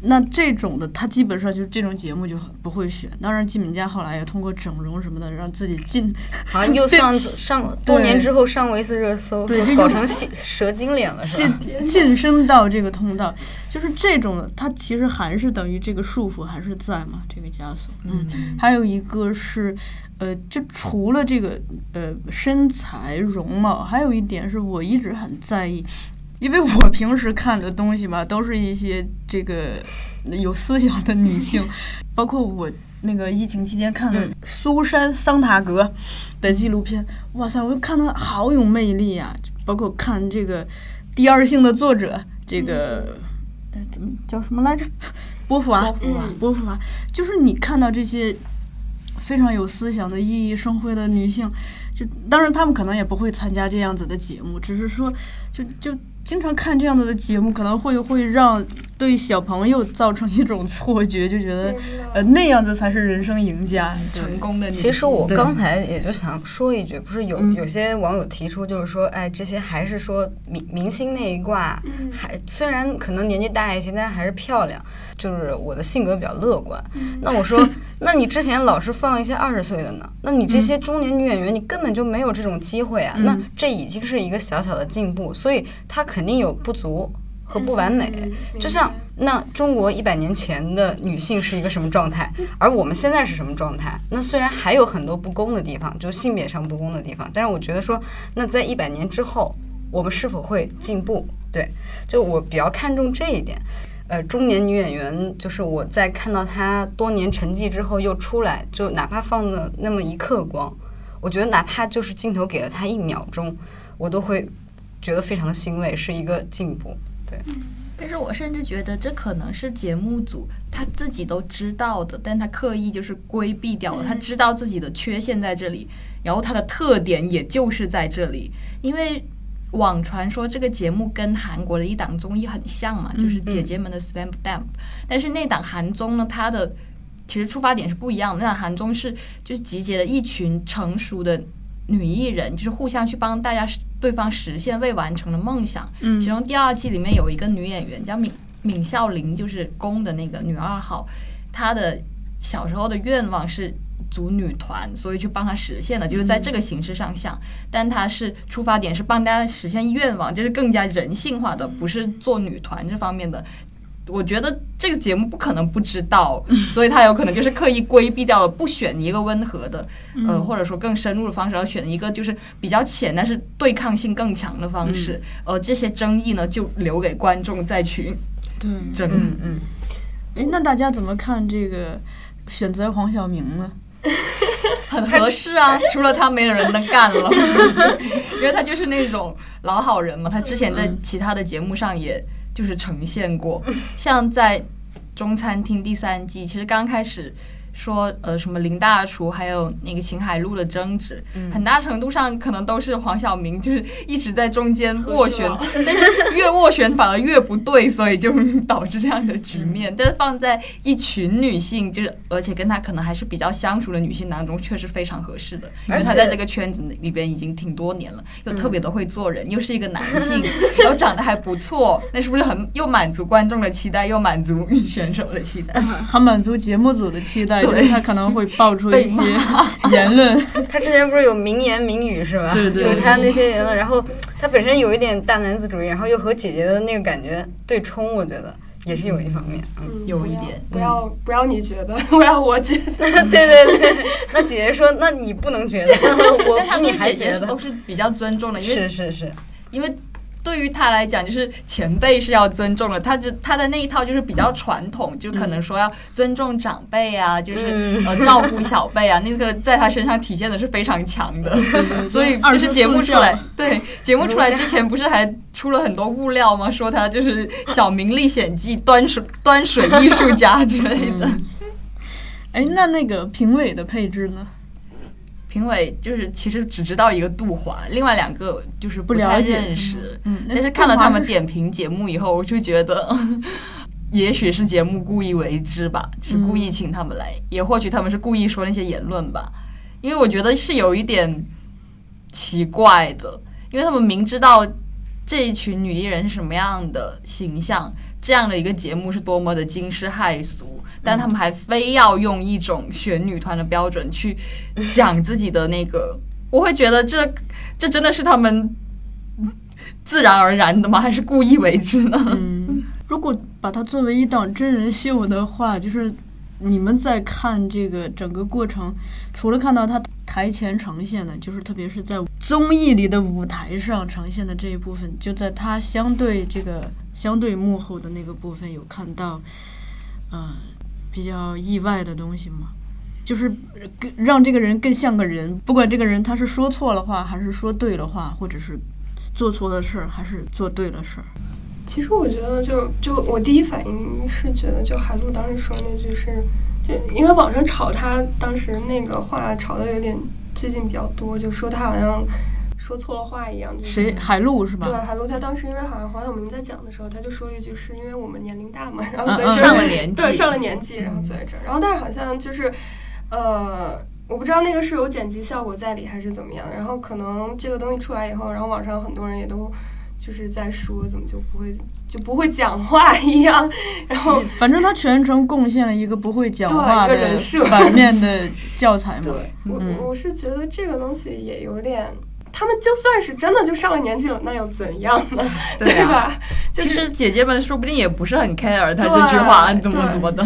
那这种的，他基本上就是这种节目就不会选。当然，金敏佳后来也通过整容什么的，让自己进，好像又 上上多年之后上过一次热搜，对，搞成蛇蛇精脸了，是吧？晋晋升到这个通道，就是这种的，它其实还是等于这个束缚还是在嘛，这个枷锁。嗯，还有一个是。呃，就除了这个呃身材容貌，还有一点是我一直很在意，因为我平时看的东西吧，都是一些这个 有思想的女性，包括我那个疫情期间看的苏珊·桑塔格的纪录片，哇塞，我就看她好有魅力啊！包括看这个《第二性》的作者，这个怎么叫什么来着？波伏娃，波伏娃，就是你看到这些。非常有思想的熠熠生辉的女性，就当然她们可能也不会参加这样子的节目，只是说，就就经常看这样子的节目，可能会会让对小朋友造成一种错觉，就觉得呃那样子才是人生赢家、成功的。其实我刚才也就想说一句，不是有有些网友提出，就是说，哎，这些还是说明明星那一挂，还虽然可能年纪大一些，但还是漂亮。就是我的性格比较乐观，那我说，那你之前老是放一些二十岁的呢？那你这些中年女演员，你根本就没有这种机会啊！那这已经是一个小小的进步，所以它肯定有不足和不完美。就像那中国一百年前的女性是一个什么状态，而我们现在是什么状态？那虽然还有很多不公的地方，就性别上不公的地方，但是我觉得说，那在一百年之后，我们是否会进步？对，就我比较看重这一点。呃，中年女演员，就是我在看到她多年沉寂之后又出来，就哪怕放了那么一刻光，我觉得哪怕就是镜头给了她一秒钟，我都会觉得非常的欣慰，是一个进步。对，但是我甚至觉得这可能是节目组他自己都知道的，但他刻意就是规避掉了。他知道自己的缺陷在这里，然后他的特点也就是在这里。因为网传说这个节目跟韩国的一档综艺很像嘛，就是姐姐们的 Slam Dunk。但是那档韩综呢，它的其实出发点是不一样的。那档韩综是就是集结了一群成熟的女艺人，就是互相去帮大家对方实现未完成的梦想。嗯其中第二季里面有一个女演员叫闵闵孝琳，就是宫的那个女二号，她的小时候的愿望是组女团，所以去帮她实现了，就是在这个形式上想。但她是出发点是帮大家实现愿望，就是更加人性化的，不是做女团这方面的。我觉得这个节目不可能不知道，所以他有可能就是刻意规避掉了，不选一个温和的，呃，或者说更深入的方式，而选一个就是比较浅但是对抗性更强的方式。呃，这些争议呢，就留给观众再去对，争。嗯嗯，哎，那大家怎么看这个选择黄晓明呢？很合适啊，除了他没有人能干了，因为他就是那种老好人嘛。他之前在其他的节目上也就是呈现过，像在《中餐厅》第三季，其实刚开始。说呃什么林大厨还有那个秦海璐的争执，很大程度上可能都是黄晓明就是一直在中间斡旋，但是越斡旋反而越不对，所以就导致这样的局面。但是放在一群女性，就是而且跟他可能还是比较相熟的女性当中，却是非常合适的，因为他在这个圈子里边已经挺多年了，又特别的会做人，又是一个男性，然后长得还不错，那是不是很又满足观众的期待，又满足女选手的期待？还满足节目组的期待，对就是他可能会爆出一些 言论。他之前不是有名言名语是吧？对对就是他那些言论，然后他本身有一点大男子主义，然后又和姐姐的那个感觉对冲，我觉得也是有一方面。嗯，有一点不要不要你觉得，不要我觉得。对对对。那姐姐说，那你不能觉得，我比你姐姐还觉得都是比较尊重的，因为是是是，因为对于他来讲，就是前辈是要尊重的。他就他的那一套就是比较传统，就可能说要尊重长辈啊，就是、嗯呃照顾小辈啊，那个在他身上体现的是非常强的。所以就是节目出来，对 节目出来之前不是还出了很多物料吗？说他就是《小明历险记》端水 端水艺术家之类的。哎，那那个评委的配置呢？评委就是其实只知道一个杜华，另外两个就是不太认识。嗯，那但是看了他们点评节目以后，我就觉得，也许是节目故意为之吧，就是故意请他们来，也或许他们是故意说那些言论吧，因为我觉得是有一点奇怪的，因为他们明知道这一群女艺人是什么样的形象，这样的一个节目是多么的惊世骇俗，但他们还非要用一种选女团的标准去讲自己的那个，我会觉得这这真的是他们自然而然的吗？还是故意为之呢？嗯，如果把它作为一档真人秀的话，就是你们在看这个整个过程，除了看到他台前呈现的，就是特别是在综艺里的舞台上呈现的这一部分，就在他相对这个相对幕后的那个部分有看到，嗯、比较意外的东西吗？就是更让这个人更像个人，不管这个人他是说错了话，还是说对了话，或者是做错了事儿，还是做对了事儿。其实我觉得就，就我第一反应是觉得，就海陆当时说那句是，就因为网上炒他当时那个话炒的有点最近比较多，就说他好像说错了话一样。就是、谁？海陆是吧？对，海陆他当时因为好像黄晓明在讲的时候，他就说了一句是因为我们年龄大嘛，然后所以嗯嗯上了年纪，对，上了年纪，然后坐在这儿，然后但是好像就是，呃，我不知道那个是有剪辑效果在里还是怎么样，然后可能这个东西出来以后，然后网上很多人也都就是在说怎么就不会就不会讲话一样，然后反正他全程贡献了一个不会讲话的人设反面的教材嘛。对我嗯我是觉得这个东西也有点。他们就算是真的就上了年纪了，那又怎样呢？对啊吧？就是其实姐姐们说不定也不是很 care 他这句话怎么怎么的。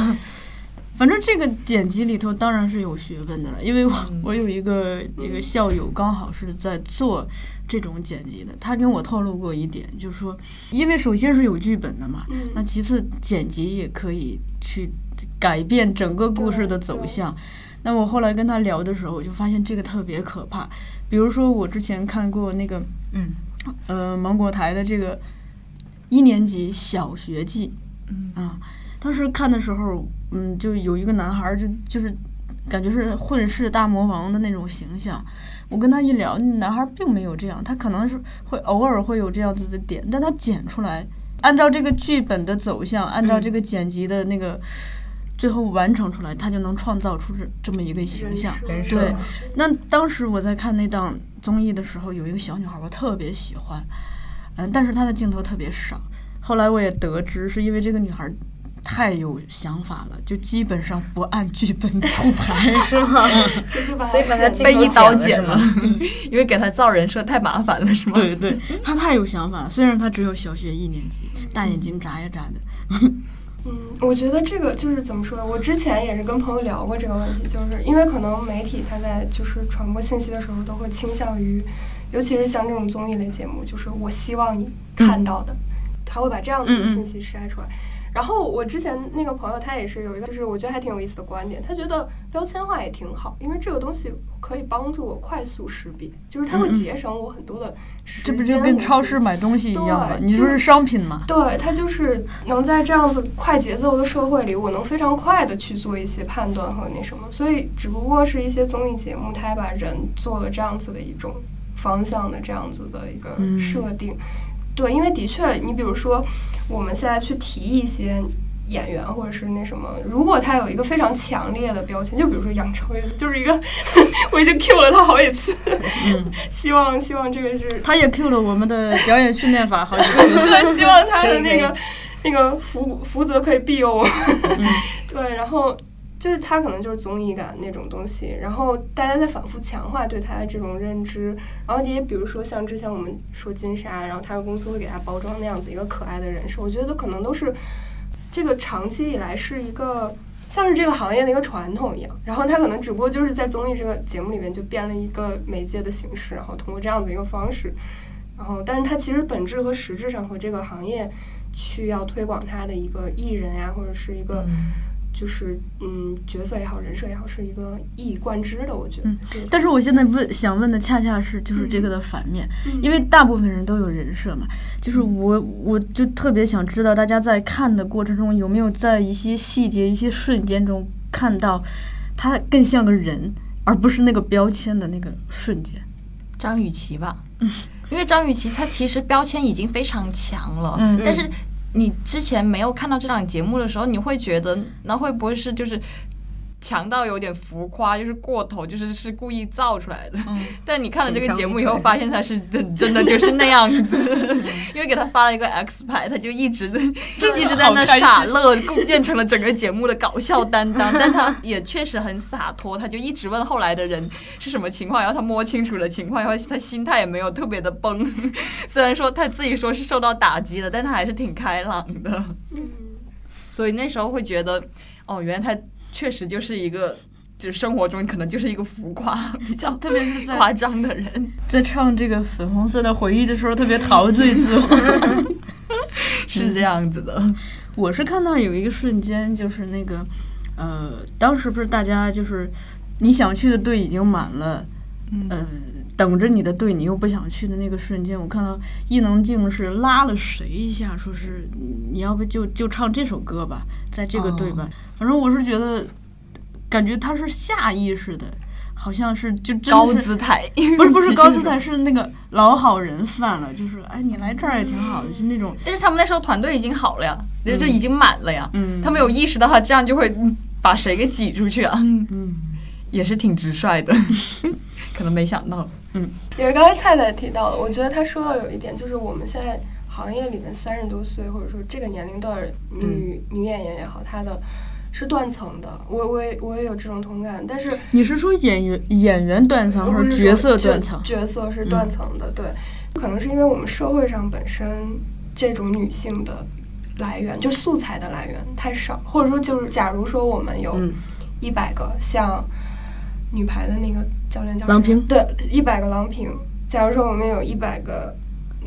反正这个剪辑里头当然是有学问的了，因为我、嗯我有一个一个校友刚好是在做这种剪辑的，他跟我透露过一点，就是说，因为首先是有剧本的嘛，嗯那其次剪辑也可以去改变整个故事的走向。那我后来跟他聊的时候，我就发现这个特别可怕。比如说我之前看过那个，嗯，呃，芒果台的这个一年级小学记，嗯啊，当时看的时候，嗯，就有一个男孩儿就就是感觉是混世大魔王的那种形象。我跟他一聊，男孩儿并没有这样，他可能是会偶尔会有这样子的点，但他剪出来，按照这个剧本的走向，按照这个剪辑的那个。最后完成出来，他就能创造出这这么一个形象。人设设那当时我在看那档综艺的时候，有一个小女孩，我特别喜欢，嗯，但是她的镜头特别少。后来我也得知，是因为这个女孩太有想法了，就基本上不按剧本出牌，是吗？所以把所以把它它被一镜头刀剪了？因为给她造人设太麻烦了，是吗？对对，她太有想法了。虽然她只有小学一年级，大眼睛眨呀眨的。嗯，我觉得这个就是怎么说？我之前也是跟朋友聊过这个问题，就是因为可能媒体它在就是传播信息的时候，都会倾向于，尤其是像这种综艺类节目，就是我希望你看到的，他会把这样的信息筛出来。然后我之前那个朋友他也是有一个，就是我觉得还挺有意思的观点，他觉得标签化也挺好，因为这个东西可以帮助我快速识别，就是它会节省我很多的时间。这不就跟超市买东西一样吗？你就是商品嘛？对，它就是能在这样子快节奏的社会里，我能非常快的去做一些判断和那什么。所以，只不过是一些综艺节目，它把人做了这样子的一种方向的这样子的一个嗯设定。对，因为的确，你比如说，我们现在去提一些。演员或者是那什么，如果他有一个非常强烈的标签，就比如说杨超越，就是一个 我已经 Q 了他好几次，嗯，希望希望这个是他也 Q 了我们的表演训练法好几次。对，希望他的那个那个福福泽可以庇佑我。嗯对，然后就是他可能就是综艺感那种东西，然后大家在反复强化对他的这种认知，然后也比如说像之前我们说金莎，然后他的公司会给他包装那样子一个可爱的人设，我觉得可能都是这个长期以来是一个。像是这个行业的一个传统一样，然后他可能只不过就是在综艺这个节目里面就编了一个媒介的形式，然后通过这样的一个方式，然后，但是他其实本质和实质上和这个行业去要推广他的一个艺人呀，或者是一个就是嗯角色也好，人设也好，是一个一以贯之的，我觉得。嗯但是我现在问想问的恰恰是就是这个的反面，因为大部分人都有人设嘛，就是我我就特别想知道大家在看的过程中有没有在一些细节、一些瞬间中看到他更像个人，而不是那个标签的那个瞬间。张雨绮吧，因为张雨绮她其实标签已经非常强了，嗯但是你之前没有看到这档节目的时候，你会觉得那会不会是就是强到有点浮夸，就是过头，就是是故意造出来的？嗯 但你看了这个节目以后，发现他是真真的就是那样子，因为给他发了一个 X 牌，他就一直一直在那傻乐，变成了整个节目的搞笑担当。但他也确实很洒脱，他就一直问后来的人是什么情况，然后他摸清楚了情况，然后他心态也没有特别的崩。虽然说他自己说是受到打击的，但他还是挺开朗的。嗯，所以那时候会觉得，哦，原来他确实就是一个。就是生活中可能就是一个浮夸、比较特别是在夸张的人，在唱这个粉红色的回忆的时候，特别陶醉自我。是这样子的。我是看到有一个瞬间，就是那个，呃，当时不是大家就是你想去的队已经满了，嗯呃，等着你的队你又不想去的那个瞬间，我看到伊能静是拉了谁一下，说是你要不就就唱这首歌吧，在这个队吧。反正我是觉得，感觉他是下意识的，好像是就真高的是姿态，不是不是 高姿态，是那个老好人犯了，就是哎你来这儿也挺好的，是那种但是他们那时候团队已经好了呀，就就已经满了呀。嗯。他们有意识到他这样就会嗯把谁给挤出去啊，嗯。也是挺直率的，可能没想到。嗯。也是刚才菜菜提到的，我觉得他说到有一点，就是我们现在行业里面三十多岁或者说这个年龄段儿女、女演员也好，她的是断层的，我我也我也有这种同感，但是你是说演员演员断层，还是是角色断层？角色是断层的，对，可能是因为我们社会上本身这种女性的来源，就素材的来源太少，或者说就是假如说我们有嗯。一百个像女排的那个教练叫郎平对，一百个郎平，假如说我们有一百个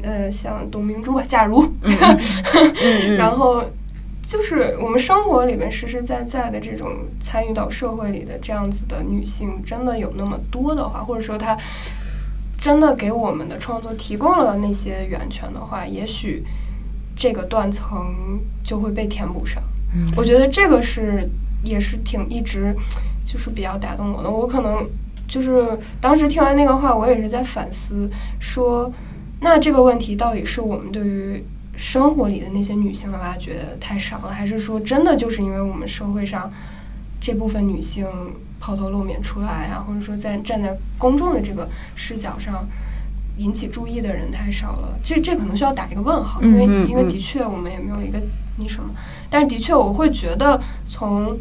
呃像董明珠吧，假如，嗯。然后。就是我们生活里面实实在在的这种参与到社会里的这样子的女性，真的有那么多的话，或者说她真的给我们的创作提供了那些源泉的话，也许这个断层就会被填补上。嗯我觉得这个是也是挺一直就是比较打动我的。我可能就是当时听完那个话，我也是在反思说，那这个问题到底是我们对于生活里的那些女性的挖掘太少了，还是说真的就是因为我们社会上这部分女性抛头露面出来啊，或者说在站在公众的这个视角上引起注意的人太少了？这这可能需要打一个问号，因为嗯嗯嗯因为的确我们也没有一个那什么，但是的确我会觉得从。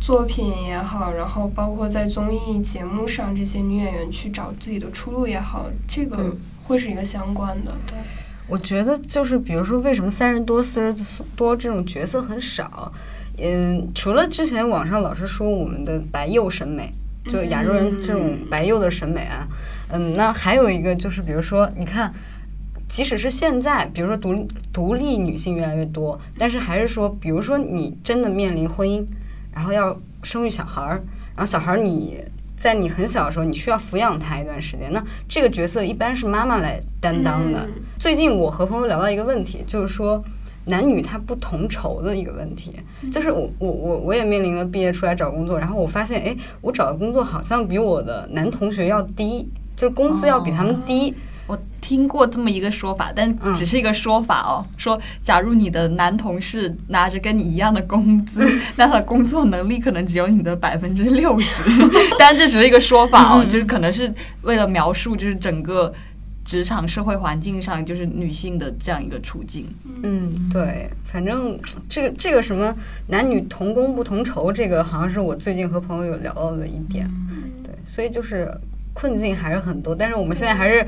作品也好，然后包括在综艺节目上，这些女演员去找自己的出路也好，这个嗯会是一个相关的。对，我觉得就是，比如说，为什么三十多、四十多这种角色很少？嗯，除了之前网上老是说我们的白幼审美，就亚洲人这种白幼的审美啊，嗯，那还有一个就是，比如说，你看，即使是现在，比如说独独立女性越来越多，但是还是说，比如说你真的面临婚姻，然后要生育小孩儿，然后小孩儿你。在你很小的时候，你需要抚养他一段时间，那这个角色一般是妈妈来担当的。嗯最近我和朋友聊到一个问题，就是说男女他不同酬的一个问题。就是我我我我也面临了毕业出来找工作，然后我发现，哎，我找的工作好像比我的男同学要低，就是工资要比他们低。我听过这么一个说法，但嗯只是一个说法哦。说，假如你的男同事拿着跟你一样的工资，那他的工作能力可能只有你的百分之六十。但这只是一个说法哦，就是可能是为了描述就是整个职场社会环境上就是女性的这样一个处境。嗯，对，反正这个这个什么男女同工不同酬，这个好像是我最近和朋友有聊到的一点。对，所以就是困境还是很多，但是我们现在还是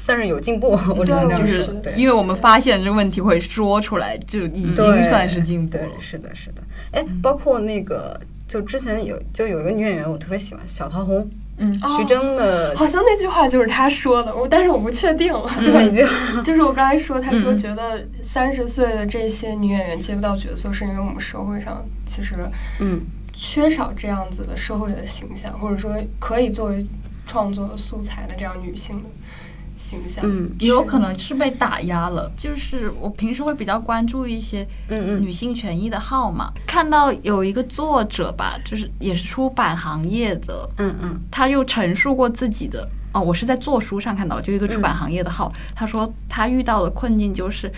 算是有进步，我只能这样就是因为我们发现这个问题会说出来，就已经算是进步了，。是的，是的。哎，包括那个，就之前有就有一个女演员，我特别喜欢小桃红，嗯，徐峥的好像那句话就是他说的，我但是我不确定。对，对，就 就是我刚才说，他说嗯。觉得三十岁的这些女演员接不到角色，是因为我们社会上其实嗯。缺少这样子的社会的形象，或者说可以作为创作的素材的这样女性的形象。嗯也有可能是被打压了。就是我平时会比较关注一些嗯嗯女性权益的号嘛，看到有一个作者吧，就是也是出版行业的，嗯嗯他又陈述过自己的。哦，我是在做书上看到的，就一个出版行业的号，他说他遇到了困境，就是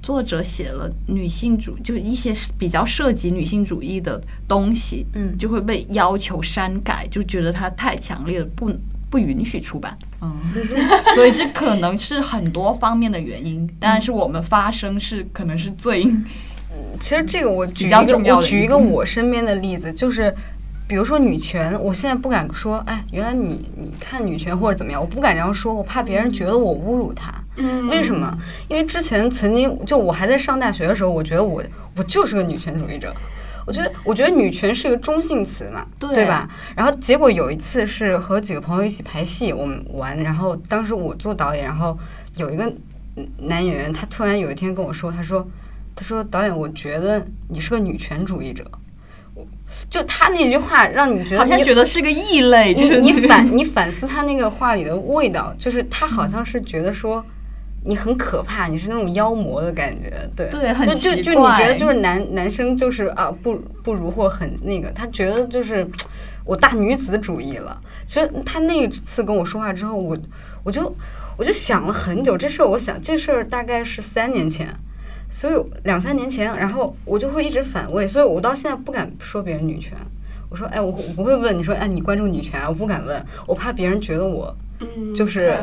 作者写了女性主，就一些比较涉及女性主义的东西，嗯就会被要求删改，就觉得它太强烈了，不不允许出版。嗯，所以这可能是很多方面的原因，当然是我们发声是可能是最其实这个我举一个，我举一个我身边的例子，就是比如说女权，我现在不敢说，哎，原来你你看女权或者怎么样，我不敢这样说，我怕别人觉得我侮辱她。嗯为什么？因为之前曾经就我还在上大学的时候，我觉得我我就是个女权主义者。我觉得，我觉得女权是个中性词嘛，对吧？然后结果有一次是和几个朋友一起排戏，我们玩，然后当时我做导演，然后有一个嗯男演员，他突然有一天跟我说，他说，他说导演，我觉得你是个女权主义者。我就他那句话让你觉得好像觉得是个异类，就是你你 反你反思他那个话里的味道，就是他好像是觉得说你很可怕，你是那种妖魔的感觉，对对很就就就你觉得就是男男生就是啊不不如或很那个，他觉得就是 我大女子主义了。其实他那一次跟我说话之后，我我就我就想了很久，这事儿我想这事儿大概是三年前。所以两三年前，然后我就会一直反胃，所以我到现在不敢说别人女权。我说，哎，我我不会问你说，哎，你关注女权啊？我不敢问，我怕别人觉得我嗯，就是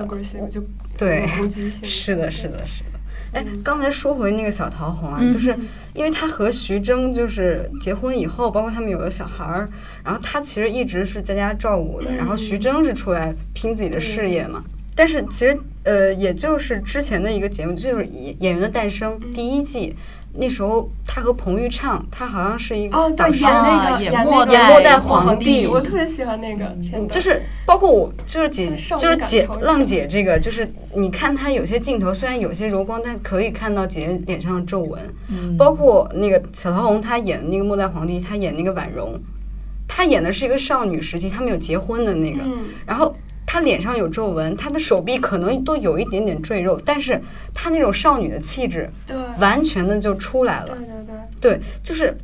就对。是的，是的，是的。哎，嗯刚才说回那个小桃红啊，嗯就是因为他和徐峥就是结婚以后，包括他们有了小孩儿，然后他其实一直是在家照顾的，然后徐峥是出来拼自己的事业嘛。但是其实呃，也就是之前的一个节目，就是《演演员的诞生》第一季，那时候他和彭昱畅，他好像是一个哦，对，导师演那啊个演那个演末代演末代皇皇帝我特别喜欢那个，就是包括我，就是姐，就是姐浪姐这个，就是你看她有些镜头，虽然有些柔光，但可以看到姐姐脸上的皱纹。嗯包括那个小桃红，她演那个末代皇帝，她演那个婉容，她演的是一个少女时期，她们有结婚的那个，嗯，然后。她脸上有皱纹，她的手臂可能都有一点点赘肉，但是她那种少女的气质对，完全的就出来了对。对对，对，就是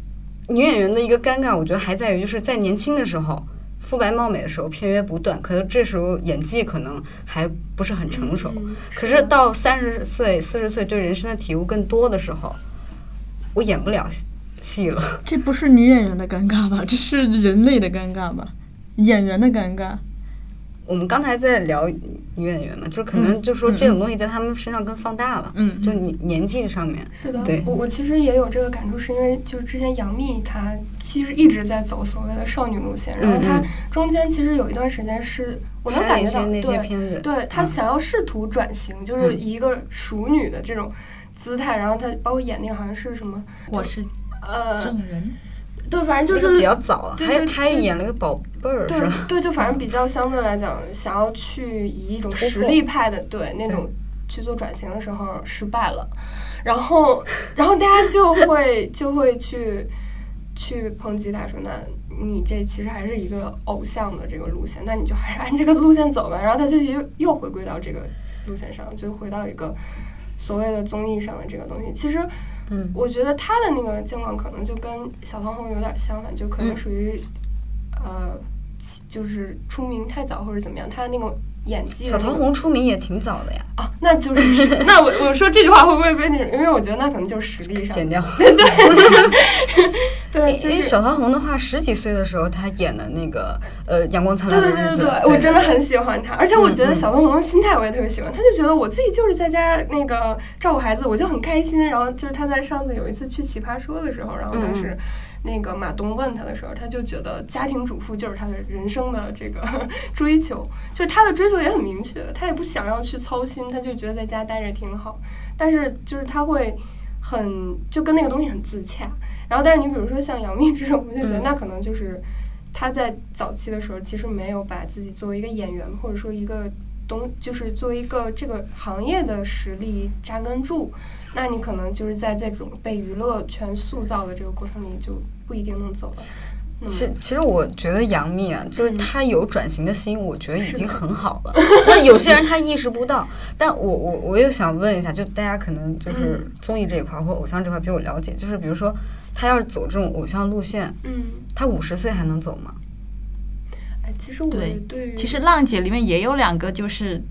女演员的一个尴尬，我觉得还在于就是在年轻的时候。肤白貌美的时候片约不断，可是这时候演技可能还不是很成熟。嗯可是到三十岁、四十岁，对人生的体悟更多的时候，我演不了戏戏了。这不是女演员的尴尬吧？这是人类的尴尬吧？演员的尴尬。我们刚才在聊女演员嘛，就是可能嗯就说嗯这种东西在他们身上更放大了，嗯，就年年纪上面。是的对，我我其实也有这个感触，是因为就是之前杨幂她其实一直在走所谓的少女路线，然后她嗯。中间其实有一段时间是我能感觉到，那些对片子，对她嗯。想要试图转型，就是一个熟女的这种姿态，然后她包括演那个好像是什么我是呃，证人，对，反正就是那个比较早还有他演了个宝贝儿，是对吧？对，就反正比较相对来讲，想要去以一种实力派的对那种去做转型的时候失败了，然后然后大家就会就会去去抨击他说，那你这其实还是一个偶像的这个路线，那你就还是按这个路线走吧。然后他就又又回归到这个路线上，就回到一个所谓的综艺上的这个东西。其实嗯我觉得他的那个境况可能就跟小唐红有点相反，就可能嗯属于、呃，就是出名太早或者怎么样，他那个演技那个小唐红出名也挺早的呀，啊，那就是 那我我说这句话会不会被那种？因为我觉得那可能就是实力上剪掉。对，因就是。为小桃红的话，十几岁的时候她演的那个呃《阳光灿烂的日子》，对对对对，我真的很喜欢她，而且我觉得小桃红的心态我也特别喜欢，他就觉得我自己就是在家那个照顾孩子，我就很开心。然后就是他在上次有一次去奇葩说的时候，然后当时那个马东问他的时候，他就觉得家庭主妇就是他的人生的这个 追求，就是他的追求也很明确，他也不想要去操心，他就觉得在家待着挺好。但是就是他会很就跟那个东西很自洽。然后，但是你比如说像杨幂这种，我就觉得嗯那可能就是她在早期的时候，其实没有把自己作为一个演员，或者说一个东，就是作为一个这个行业的实力扎根住。那你可能就是在这种被娱乐圈塑造的这个过程里，就不一定能走的其其实我觉得杨幂啊，就是嗯她有转型的心，我觉得已经很好了。那有些人他意识不到，但我我我又想问一下，就大家可能就是嗯综艺这一块儿或者偶像这块比我了解，就是比如说他要是走这种偶像路线，嗯，他五十岁还能走吗？哎，其实我对其实浪姐里面也有两个，就是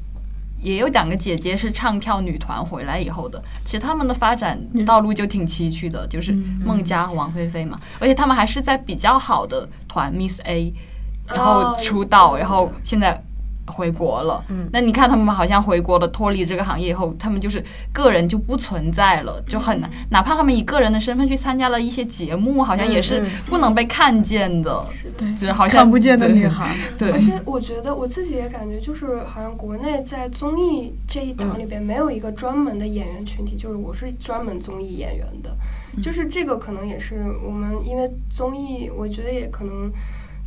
也有两个姐姐是唱跳女团回来以后的，其实她们的发展道路就挺崎岖的，就是嗯孟佳和王菲菲嘛，而且她们还是在比较好的团 Miss A，然哦后出道，对然后现在。回国了，嗯。那你看他们好像回国了，脱离这个行业以后，他们就是个人就不存在了，就很难。哪怕他们以个人的身份去参加了一些节目，好像也是不能被看见的，是的。就是好像看不见的女孩。对。而且我觉得我自己也感觉，就是好像国内在综艺这一档里边没有一个专门的演员群体，就是我是专门综艺演员的，就是这个可能也是我们因为综艺，我觉得也可能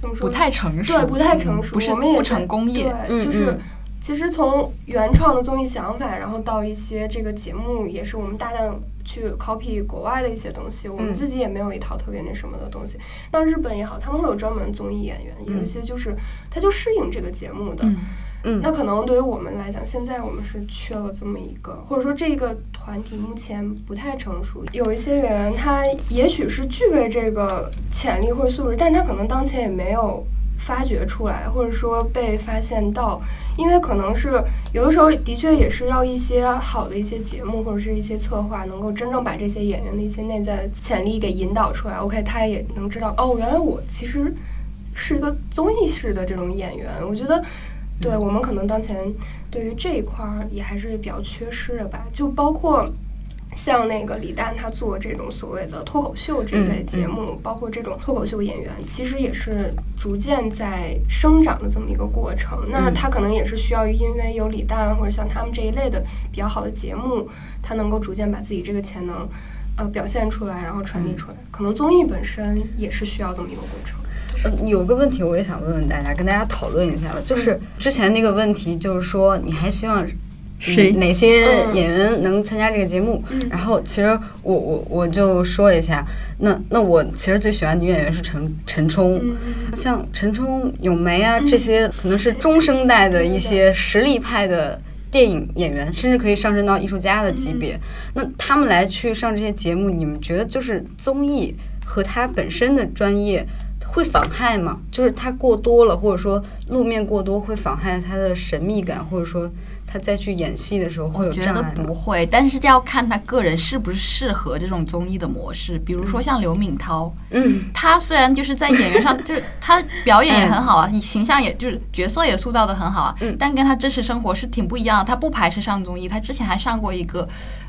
怎么说不太成熟，对不太成熟，不是我们也不成工业，就是嗯其实从原创的综艺想法，然后到一些这个节目，也是我们大量去 copy 国外的一些东西，我们嗯自己也没有一套特别那什么的东西。像日本也好，他们会有专门综艺演员，有一些就是他就适应这个节目的。嗯嗯那可能对于我们来讲，现在我们是缺了这么一个，或者说这个团体目前不太成熟。有一些演员，他也许是具备这个潜力或者素质，但他可能当前也没有发掘出来，或者说被发现到，因为可能是有的时候的确也是要一些好的一些节目或者是一些策划，能够真正把这些演员的一些内在潜力给引导出来。OK，他也能知道哦，原来我其实是一个综艺式的这种演员。我觉得，对我们可能当前对于这一块儿也还是比较缺失的吧，就包括。像那个李诞，他做这种所谓的脱口秀这一类节目，包括这种脱口秀演员，其实也是逐渐在生长的这么一个过程。那他可能也是需要，因为有李诞或者像他们这一类的比较好的节目，他能够逐渐把自己这个潜能，呃，表现出来，然后传递出来。可能综艺本身也是需要这么一个过程。呃，有个问题我也想问问大家，跟大家讨论一下吧，就是之前那个问题，就是说你还希望谁嗯哪些嗯演员能参加这个节目。嗯然后其实我我我就说一下，那那我其实最喜欢女演员是陈陈冲。嗯像陈冲、咏梅啊，这些可能是中生代的一些实力派的电影演员，甚至可以上升到艺术家的级别。那他们来去上这些节目，你们觉得就是综艺和他本身的专业会妨害吗？就是他过多了，或者说路面过多，会妨害他的神秘感，或者说他再去演戏的时候会有我觉得？不会，但是要看他个人是不是适合这种综艺的模式。比如说像刘敏涛，嗯他虽然就是在演员上，就是他表演也很好啊，形象也就是角色也塑造的很好啊，嗯但跟他真实生活是挺不一样的。他不排斥上综艺，他之前还上过一个，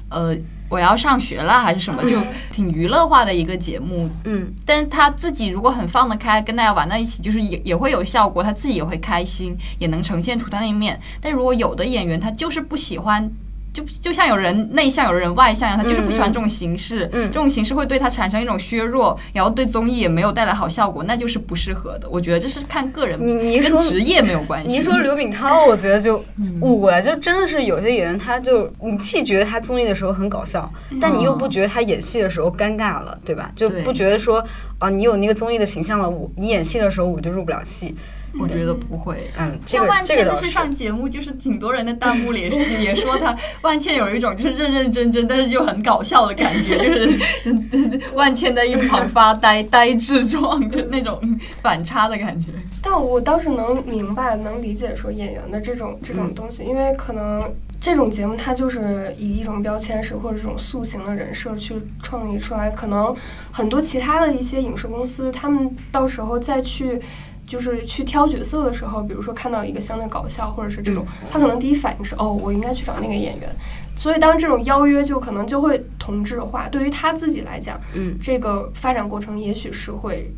呃，我要上学了还是什么，就挺娱乐化的一个节目。嗯但是他自己如果很放得开，跟大家玩在一起，就是也也会有效果，他自己也会开心，也能呈现出他那一面。但如果有的演员他就是不喜欢。就就像有人内向，有人外向一样，他就是不喜欢这种形式，嗯这种形式会对他产生一种削弱，然后对综艺也没有带来好效果，那就是不适合的。我觉得这是看个人，你你一说跟职业没有关系。你一说刘敏涛，我觉得就误过来，就真的是有些演员，他就你既觉得他综艺的时候很搞笑，但你又不觉得他演戏的时候尴尬了，对吧？就不觉得说啊，你有那个综艺的形象了，我你演戏的时候我就入不了戏。我觉得不会。嗯，这像个万茜这次这个倒是。上节目，就是挺多人的弹幕里也是也说她万茜有一种就是认认真真，但是就很搞笑的感觉，就是 万茜在一旁发呆呆滞状，就那种反差的感觉。但我倒是能明白、能理解说演员的这种这嗯种东西，因为可能这种节目它就是以一种标签式或者这种塑形的人设去创立出来，可能很多其他的一些影视公司，他们到时候再去。就是去挑角色的时候，比如说看到一个相对搞笑，或者是这种，嗯他可能第一反应是哦，我应该去找那个演员。所以当这种邀约就可能就会同质化，对于他自己来讲，嗯这个发展过程也许是会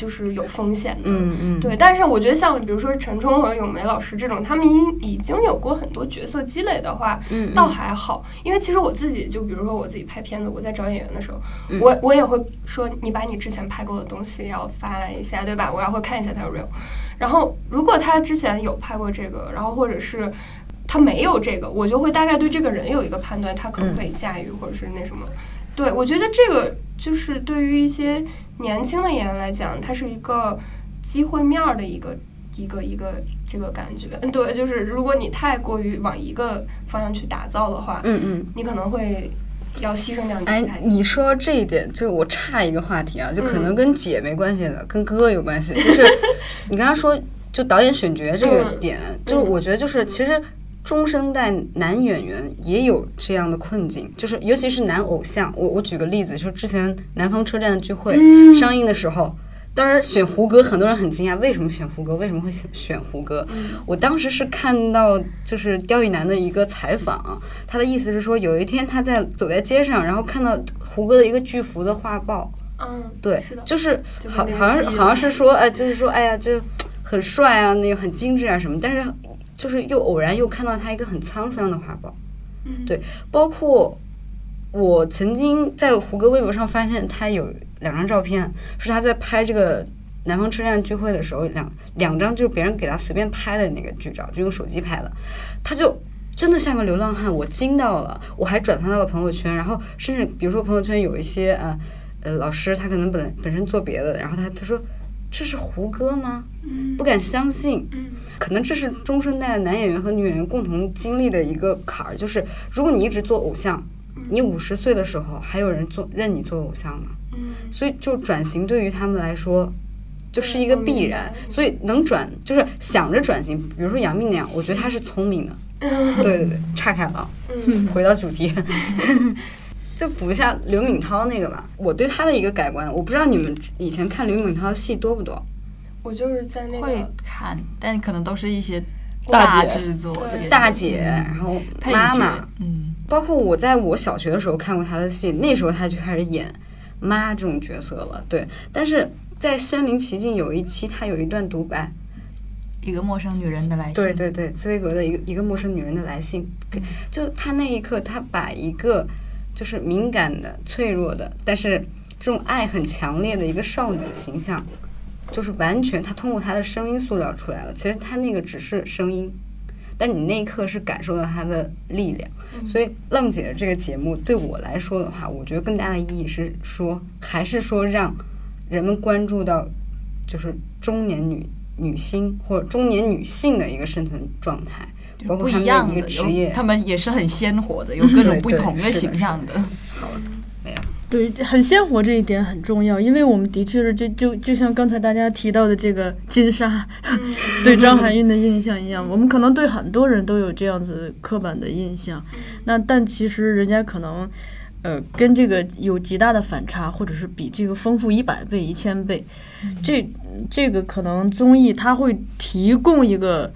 就是有风险的。嗯嗯，对，但是我觉得像比如说陈冲和咏梅老师这种，他们已经有过很多角色积累的话，嗯，倒还好。因为其实我自己就比如说我自己拍片子，我在找演员的时候，嗯我我也会说你把你之前拍过的东西要发来一下，对吧？我要会看一下他的 real。然后如果他之前有拍过这个，然后或者是他没有这个，我就会大概对这个人有一个判断，他可不可以驾驭，或者是那什么。对，我觉得这个就是对于一些年轻的演员来讲，它是一个机会面儿的一个一个一个这个感觉。嗯，对，就是如果你太过于往一个方向去打造的话，嗯嗯。你可能会要牺牲掉你他，你说这一点，就是我差一个话题啊，就可能嗯跟姐没关系的，跟哥有关系。就是 你刚刚说，就导演选角这个嗯点，就是我觉得就是其实中生代男演员也有这样的困境，就是尤其是男偶像。我我举个例子，就是之前南方车站的聚会嗯上映的时候。当然选胡歌，很多人很惊讶，为什么选胡歌？为什么会选选胡歌？我当时是看到就是刁亦男的一个采访，他的意思是说，有一天他在走在街上，然后看到胡歌的一个巨幅的画报，嗯，对是，就是好好像好像是说，哎，就是说，哎呀，这很帅啊，那个很精致啊什么，但是就是又偶然又看到他一个很沧桑的画报，嗯对，包括我曾经在胡歌微博上发现他有两张照片，是他在拍这个南方车站聚会的时候，两两张就是别人给他随便拍的那个剧照，就用手机拍的，他就。真的像个流浪汉，我惊到了，我还转发到了朋友圈，然后甚至比如说朋友圈有一些呃呃老师，他可能本本身做别的，然后他他说这是胡歌吗？不敢相信，可能这是中生代的男演员和女演员共同经历的一个坎儿，就是如果你一直做偶像，你五十岁的时候还有人做认你做偶像吗？嗯所以就转型对于他们来说。就是一个必然，所以能转就是想着转型，比如说杨幂那样，我觉得她是聪明的。对对对，岔开了回到主题，就补一下刘敏涛那个吧。我对他的一个改观，我不知道你们以前看刘敏涛的戏多不多？我就是在那个会看，但可能都是一些大姐制作对这个大姐，然后妈妈，，嗯，包括我在我小学的时候看过他的戏，那时候他就开始演妈这种角色了。对，但是在《身临其境》有一期，他有一段独白，一个陌生女人的来信，对对对，茨威格的一个一个陌生女人的来信，就他那一刻，他把一个就是敏感的、脆弱的，但是这种爱很强烈的一个少女的形象，就是完全她通过她的声音塑造出来了。其实她那个只是声音，但你那一刻是感受到她的力量。所以浪姐的这个节目对我来说的话，我觉得更大的意义是说，还是说让人们关注到就是中年女女星或者中年女性的一个生存状态，不一样的，有业。他们也是很鲜活的，有各种不同的形象的。好了，没有。对，很鲜活这一点很重要，因为我们的确是就就就像刚才大家提到的这个金莎 对张含韵的印象一样，我们可能对很多人都有这样子刻板的印象，那但其实人家可能。呃，跟这个有极大的反差，或者是比这个丰富一百倍、一千倍，这这个可能综艺它会提供一个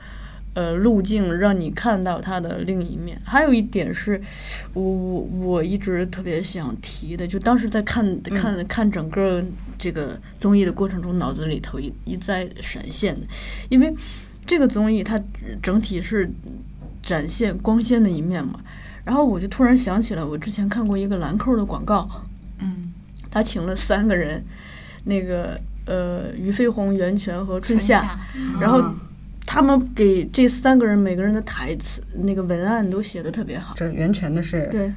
呃路径，让你看到它的另一面。还有一点是，我我我一直特别想提的，就当时在看看看整个这个综艺的过程中，脑子里头一一再闪现，因为这个综艺它整体是展现光鲜的一面嘛。然后我就突然想起来，我之前看过一个兰蔻的广告，嗯，他请了三个人，那个呃俞飞鸿、袁泉和春夏，然后嗯他们给这三个人每个人的台词那个文案都写的特别好。这源泉的是对，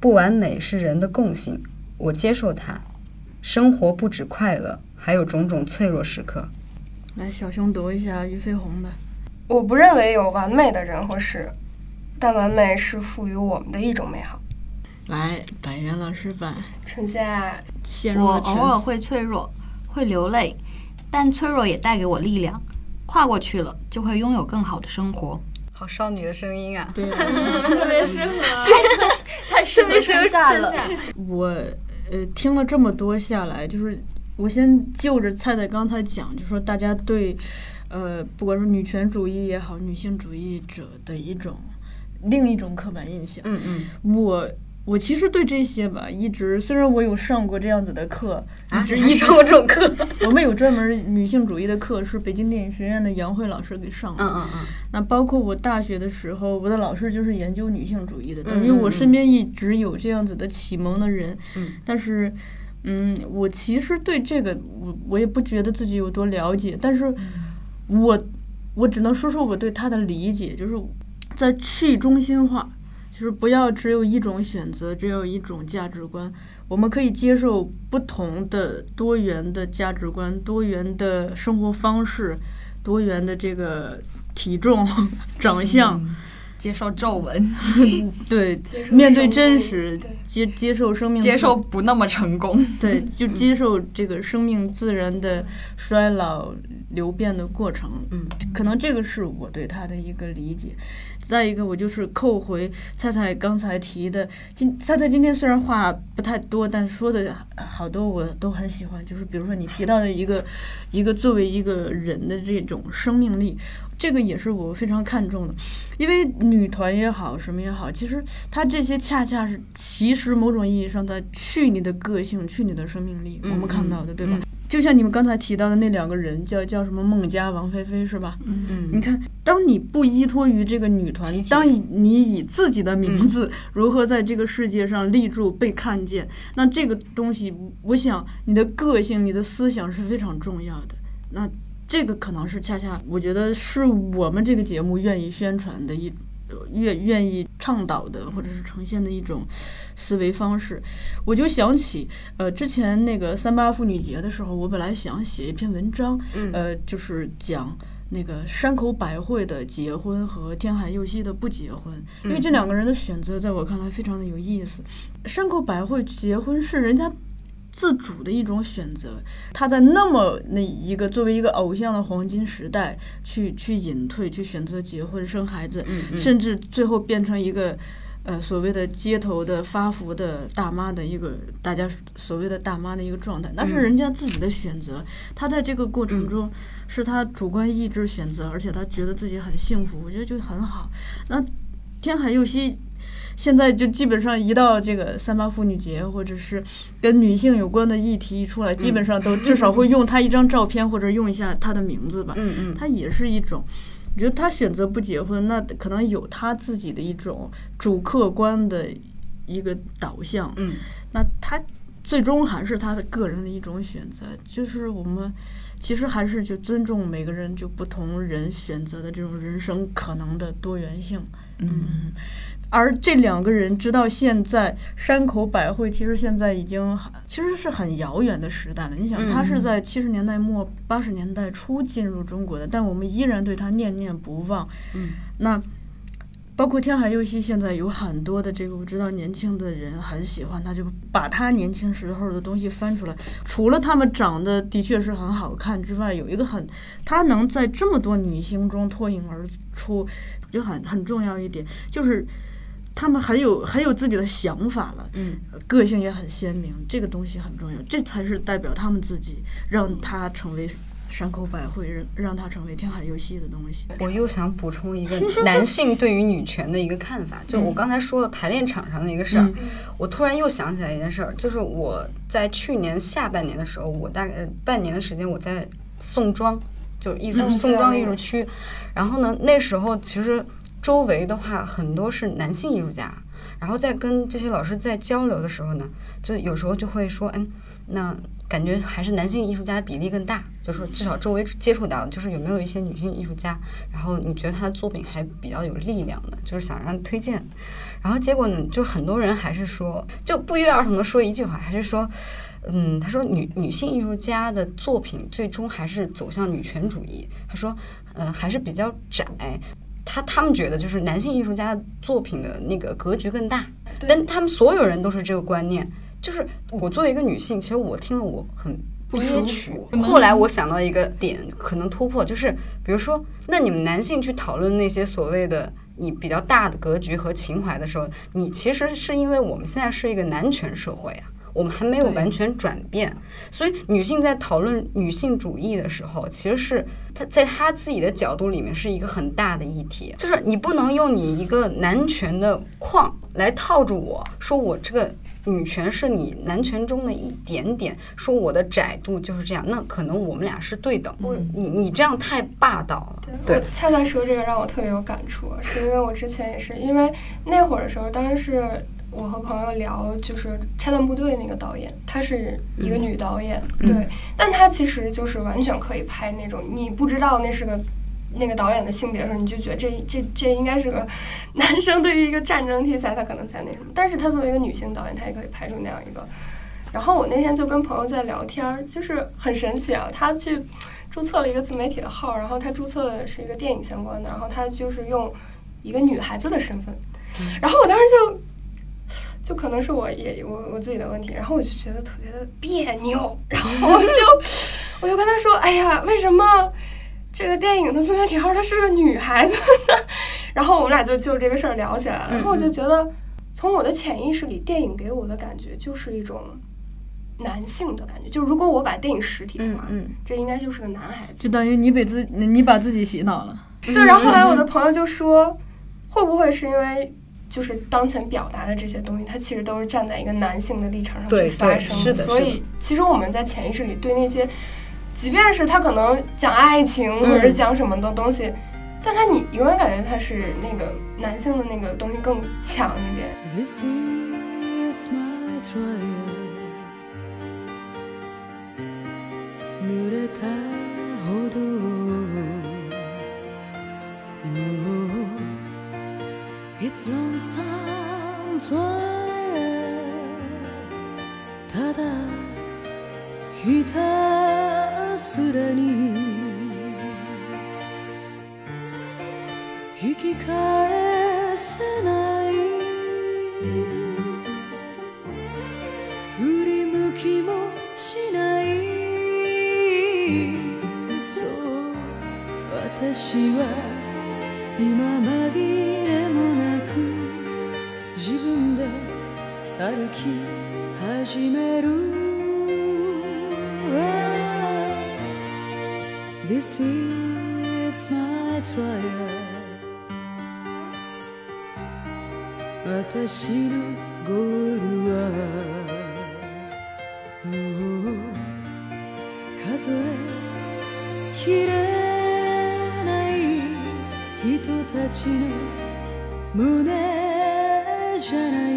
不完美是人的共性，我接受它。生活不止快乐，还有种种脆弱时刻。来小熊读一下俞飞鸿的。我不认为有完美的人或事，但完美是赋予我们的一种美好。来，百元老师版春夏，我陷入我。偶尔会脆弱，会流泪，但脆弱也带给我力量。跨过去了，就会拥有更好的生活。好少女的声音啊！对，特别适合。太适合春夏了。我呃听了这么多下来，就是我先就着菜菜刚才讲，就说大家对呃不管是女权主义也好，女性主义者的一种另一种刻板印象。嗯嗯，我我其实对这些吧，一直虽然我有上过这样子的课，啊，一直一上过这种课？我们有专门女性主义的课，是北京电影学院的杨慧老师给上的。嗯嗯嗯，那包括我大学的时候，我的老师就是研究女性主义的，等于我身边一直有这样子的启蒙的人。嗯但是，嗯，我其实对这个我我也不觉得自己有多了解，但是我我只能说说我对他的理解，就是在去中心化，就是不要只有一种选择，只有一种价值观。我们可以接受不同的多元的价值观、多元的生活方式、多元的这个体重、长相，接受皱纹，对 面对真实，接接受生命，接受不那么成功。对，就接受这个生命自然的衰老流变的过程。嗯，可能这个是我对他的一个理解。再一个，我就是扣回菜菜刚才提的，今菜菜今天虽然话不太多，但说的好多我都很喜欢。就是比如说你提到的一个一个作为一个人的这种生命力，这个也是我非常看重的。因为女团也好，什么也好，其实它这些恰恰是其实某种意义上在去你的个性，去你的生命力。我们看到的，对吧？就像你们刚才提到的那两个人，叫叫什么孟佳、王菲菲，是吧？嗯嗯你看，当你不依托于这个女团当你你以自己的名字如何在这个世界上立住、被看见，那这个东西，我想你的个性、你的思想是非常重要的。那这个可能是恰恰，我觉得是我们这个节目愿意宣传的一。呃愿愿意倡导的，或者是呈现的一种思维方式，我就想起，呃，之前那个三八妇女节的时候，我本来想写一篇文章，嗯呃，就是讲那个山口百惠的结婚和天海佑希的不结婚，因为这两个人的选择在我看来非常的有意思。山口百惠结婚是人家自主的一种选择，她在那么那一个作为一个偶像的黄金时代去去隐退，去选择结婚生孩子，嗯嗯甚至最后变成一个。呃，所谓的街头的发福的大妈的一个，大家所谓的大妈的一个状态，那是嗯人家自己的选择。她在这个过程中，是她主观意志选择，而且她觉得自己很幸福，我觉得就很好。那天海佑希现在就基本上一到这个三八妇女节，或者是跟女性有关的议题一出来，基本上都至少会用她一张照片或者用一下她的名字吧。嗯嗯，她也是一种，我觉得她选择不结婚，那可能有她自己的一种主客观的一个导向。嗯，那她最终还是她的个人的一种选择。就是我们其实还是就尊重每个人就不同人选择的这种人生可能的多元性。嗯，而这两个人直到现在，山口百惠其实现在已经其实是很遥远的时代了。你想，他是在七十年代末八十年代初进入中国的，但我们依然对他念念不忘。嗯，那。包括天海佑希，现在有很多的这个我知道年轻的人很喜欢他，就把他年轻时候的东西翻出来。除了他们长得的确是很好看之外，有一个很，他能在这么多女星中脱颖而出，就很很重要一点，就是他们很有很有自己的想法了，嗯，个性也很鲜明，这个东西很重要，这才是代表他们自己，让他成为。山口百惠让让他成为天海游戏的东西。我又想补充一个男性对于女权的一个看法，就我刚才说了排练场上的一个事儿，我突然又想起来一件事儿，就是我在去年下半年的时候，我大概半年的时间我在宋庄，就是艺术宋庄艺术区，然后呢，那时候其实周围的话很多是男性艺术家，然后在跟这些老师在交流的时候呢，就有时候就会说，嗯，那。感觉还是男性艺术家的比例更大，就是说至少周围接触到，就是有没有一些女性艺术家，然后你觉得她的作品还比较有力量的，就是想让推荐，然后结果呢，就很多人还是说，就不约而同的说一句话，还是说，嗯，他说女女性艺术家的作品最终还是走向女权主义，他说，呃，还是比较窄，他他们觉得就是男性艺术家作品的那个格局更大，但他们所有人都是这个观念。就是我作为一个女性，其实我听了我很憋屈。后来我想到一个点，可能突破，就是比如说，那你们男性去讨论那些所谓的你比较大的格局和情怀的时候，你其实是因为我们现在是一个男权社会啊，我们还没有完全转变，所以女性在讨论女性主义的时候，其实是她在她自己的角度里面是一个很大的议题，就是你不能用你一个男权的框来套住我说我这个。女权是你男权中的一点点，说我的窄度就是这样，那可能我们俩是对等。我你你这样太霸道了。对，恰恰说这个让我特别有感触，是因为我之前也是因为那会儿的时候，当时是我和朋友聊，就是《拆弹部队》那个导演，她是一个女导演，对，但她其实就是完全可以拍那种你不知道那是个。那个导演的性别的时候，你就觉得这这这应该是个男生。对于一个战争题材，他可能才那什么。但是他作为一个女性导演，他也可以拍出那样一个。然后我那天就跟朋友在聊天，就是很神奇啊。他去注册了一个自媒体的号，然后他注册的是一个电影相关的，然后他就是用一个女孩子的身份。然后我当时就就可能是我也我我自己的问题，然后我就觉得特别的别扭。然后我就 我就跟他说：“哎呀，为什么？”这个电影的自媒体号她是个女孩子呢，然后我们俩就就这个事儿聊起来了。然后我就觉得，从我的潜意识里，电影给我的感觉就是一种男性的感觉。就如果我把电影实体化，嗯，这应该就是个男孩子。就等于你被自你把自己洗脑了。对。然后后来我的 朋友就说，会不会是因为就是当前表达的这些东西，它其实都是站在一个男性的立场上去发生的？所以其实我们在潜意识里对那些。即便是他可能讲爱情或者是讲什么的东西，但他你永远感觉他是那个男性的那个东西更强一点。一路上追ただひたすらに引き返せない振り向きもしないそう私は今まで自分で歩き始める。This is my trial. 私のゴールは数えきれない人たちの胸。雪。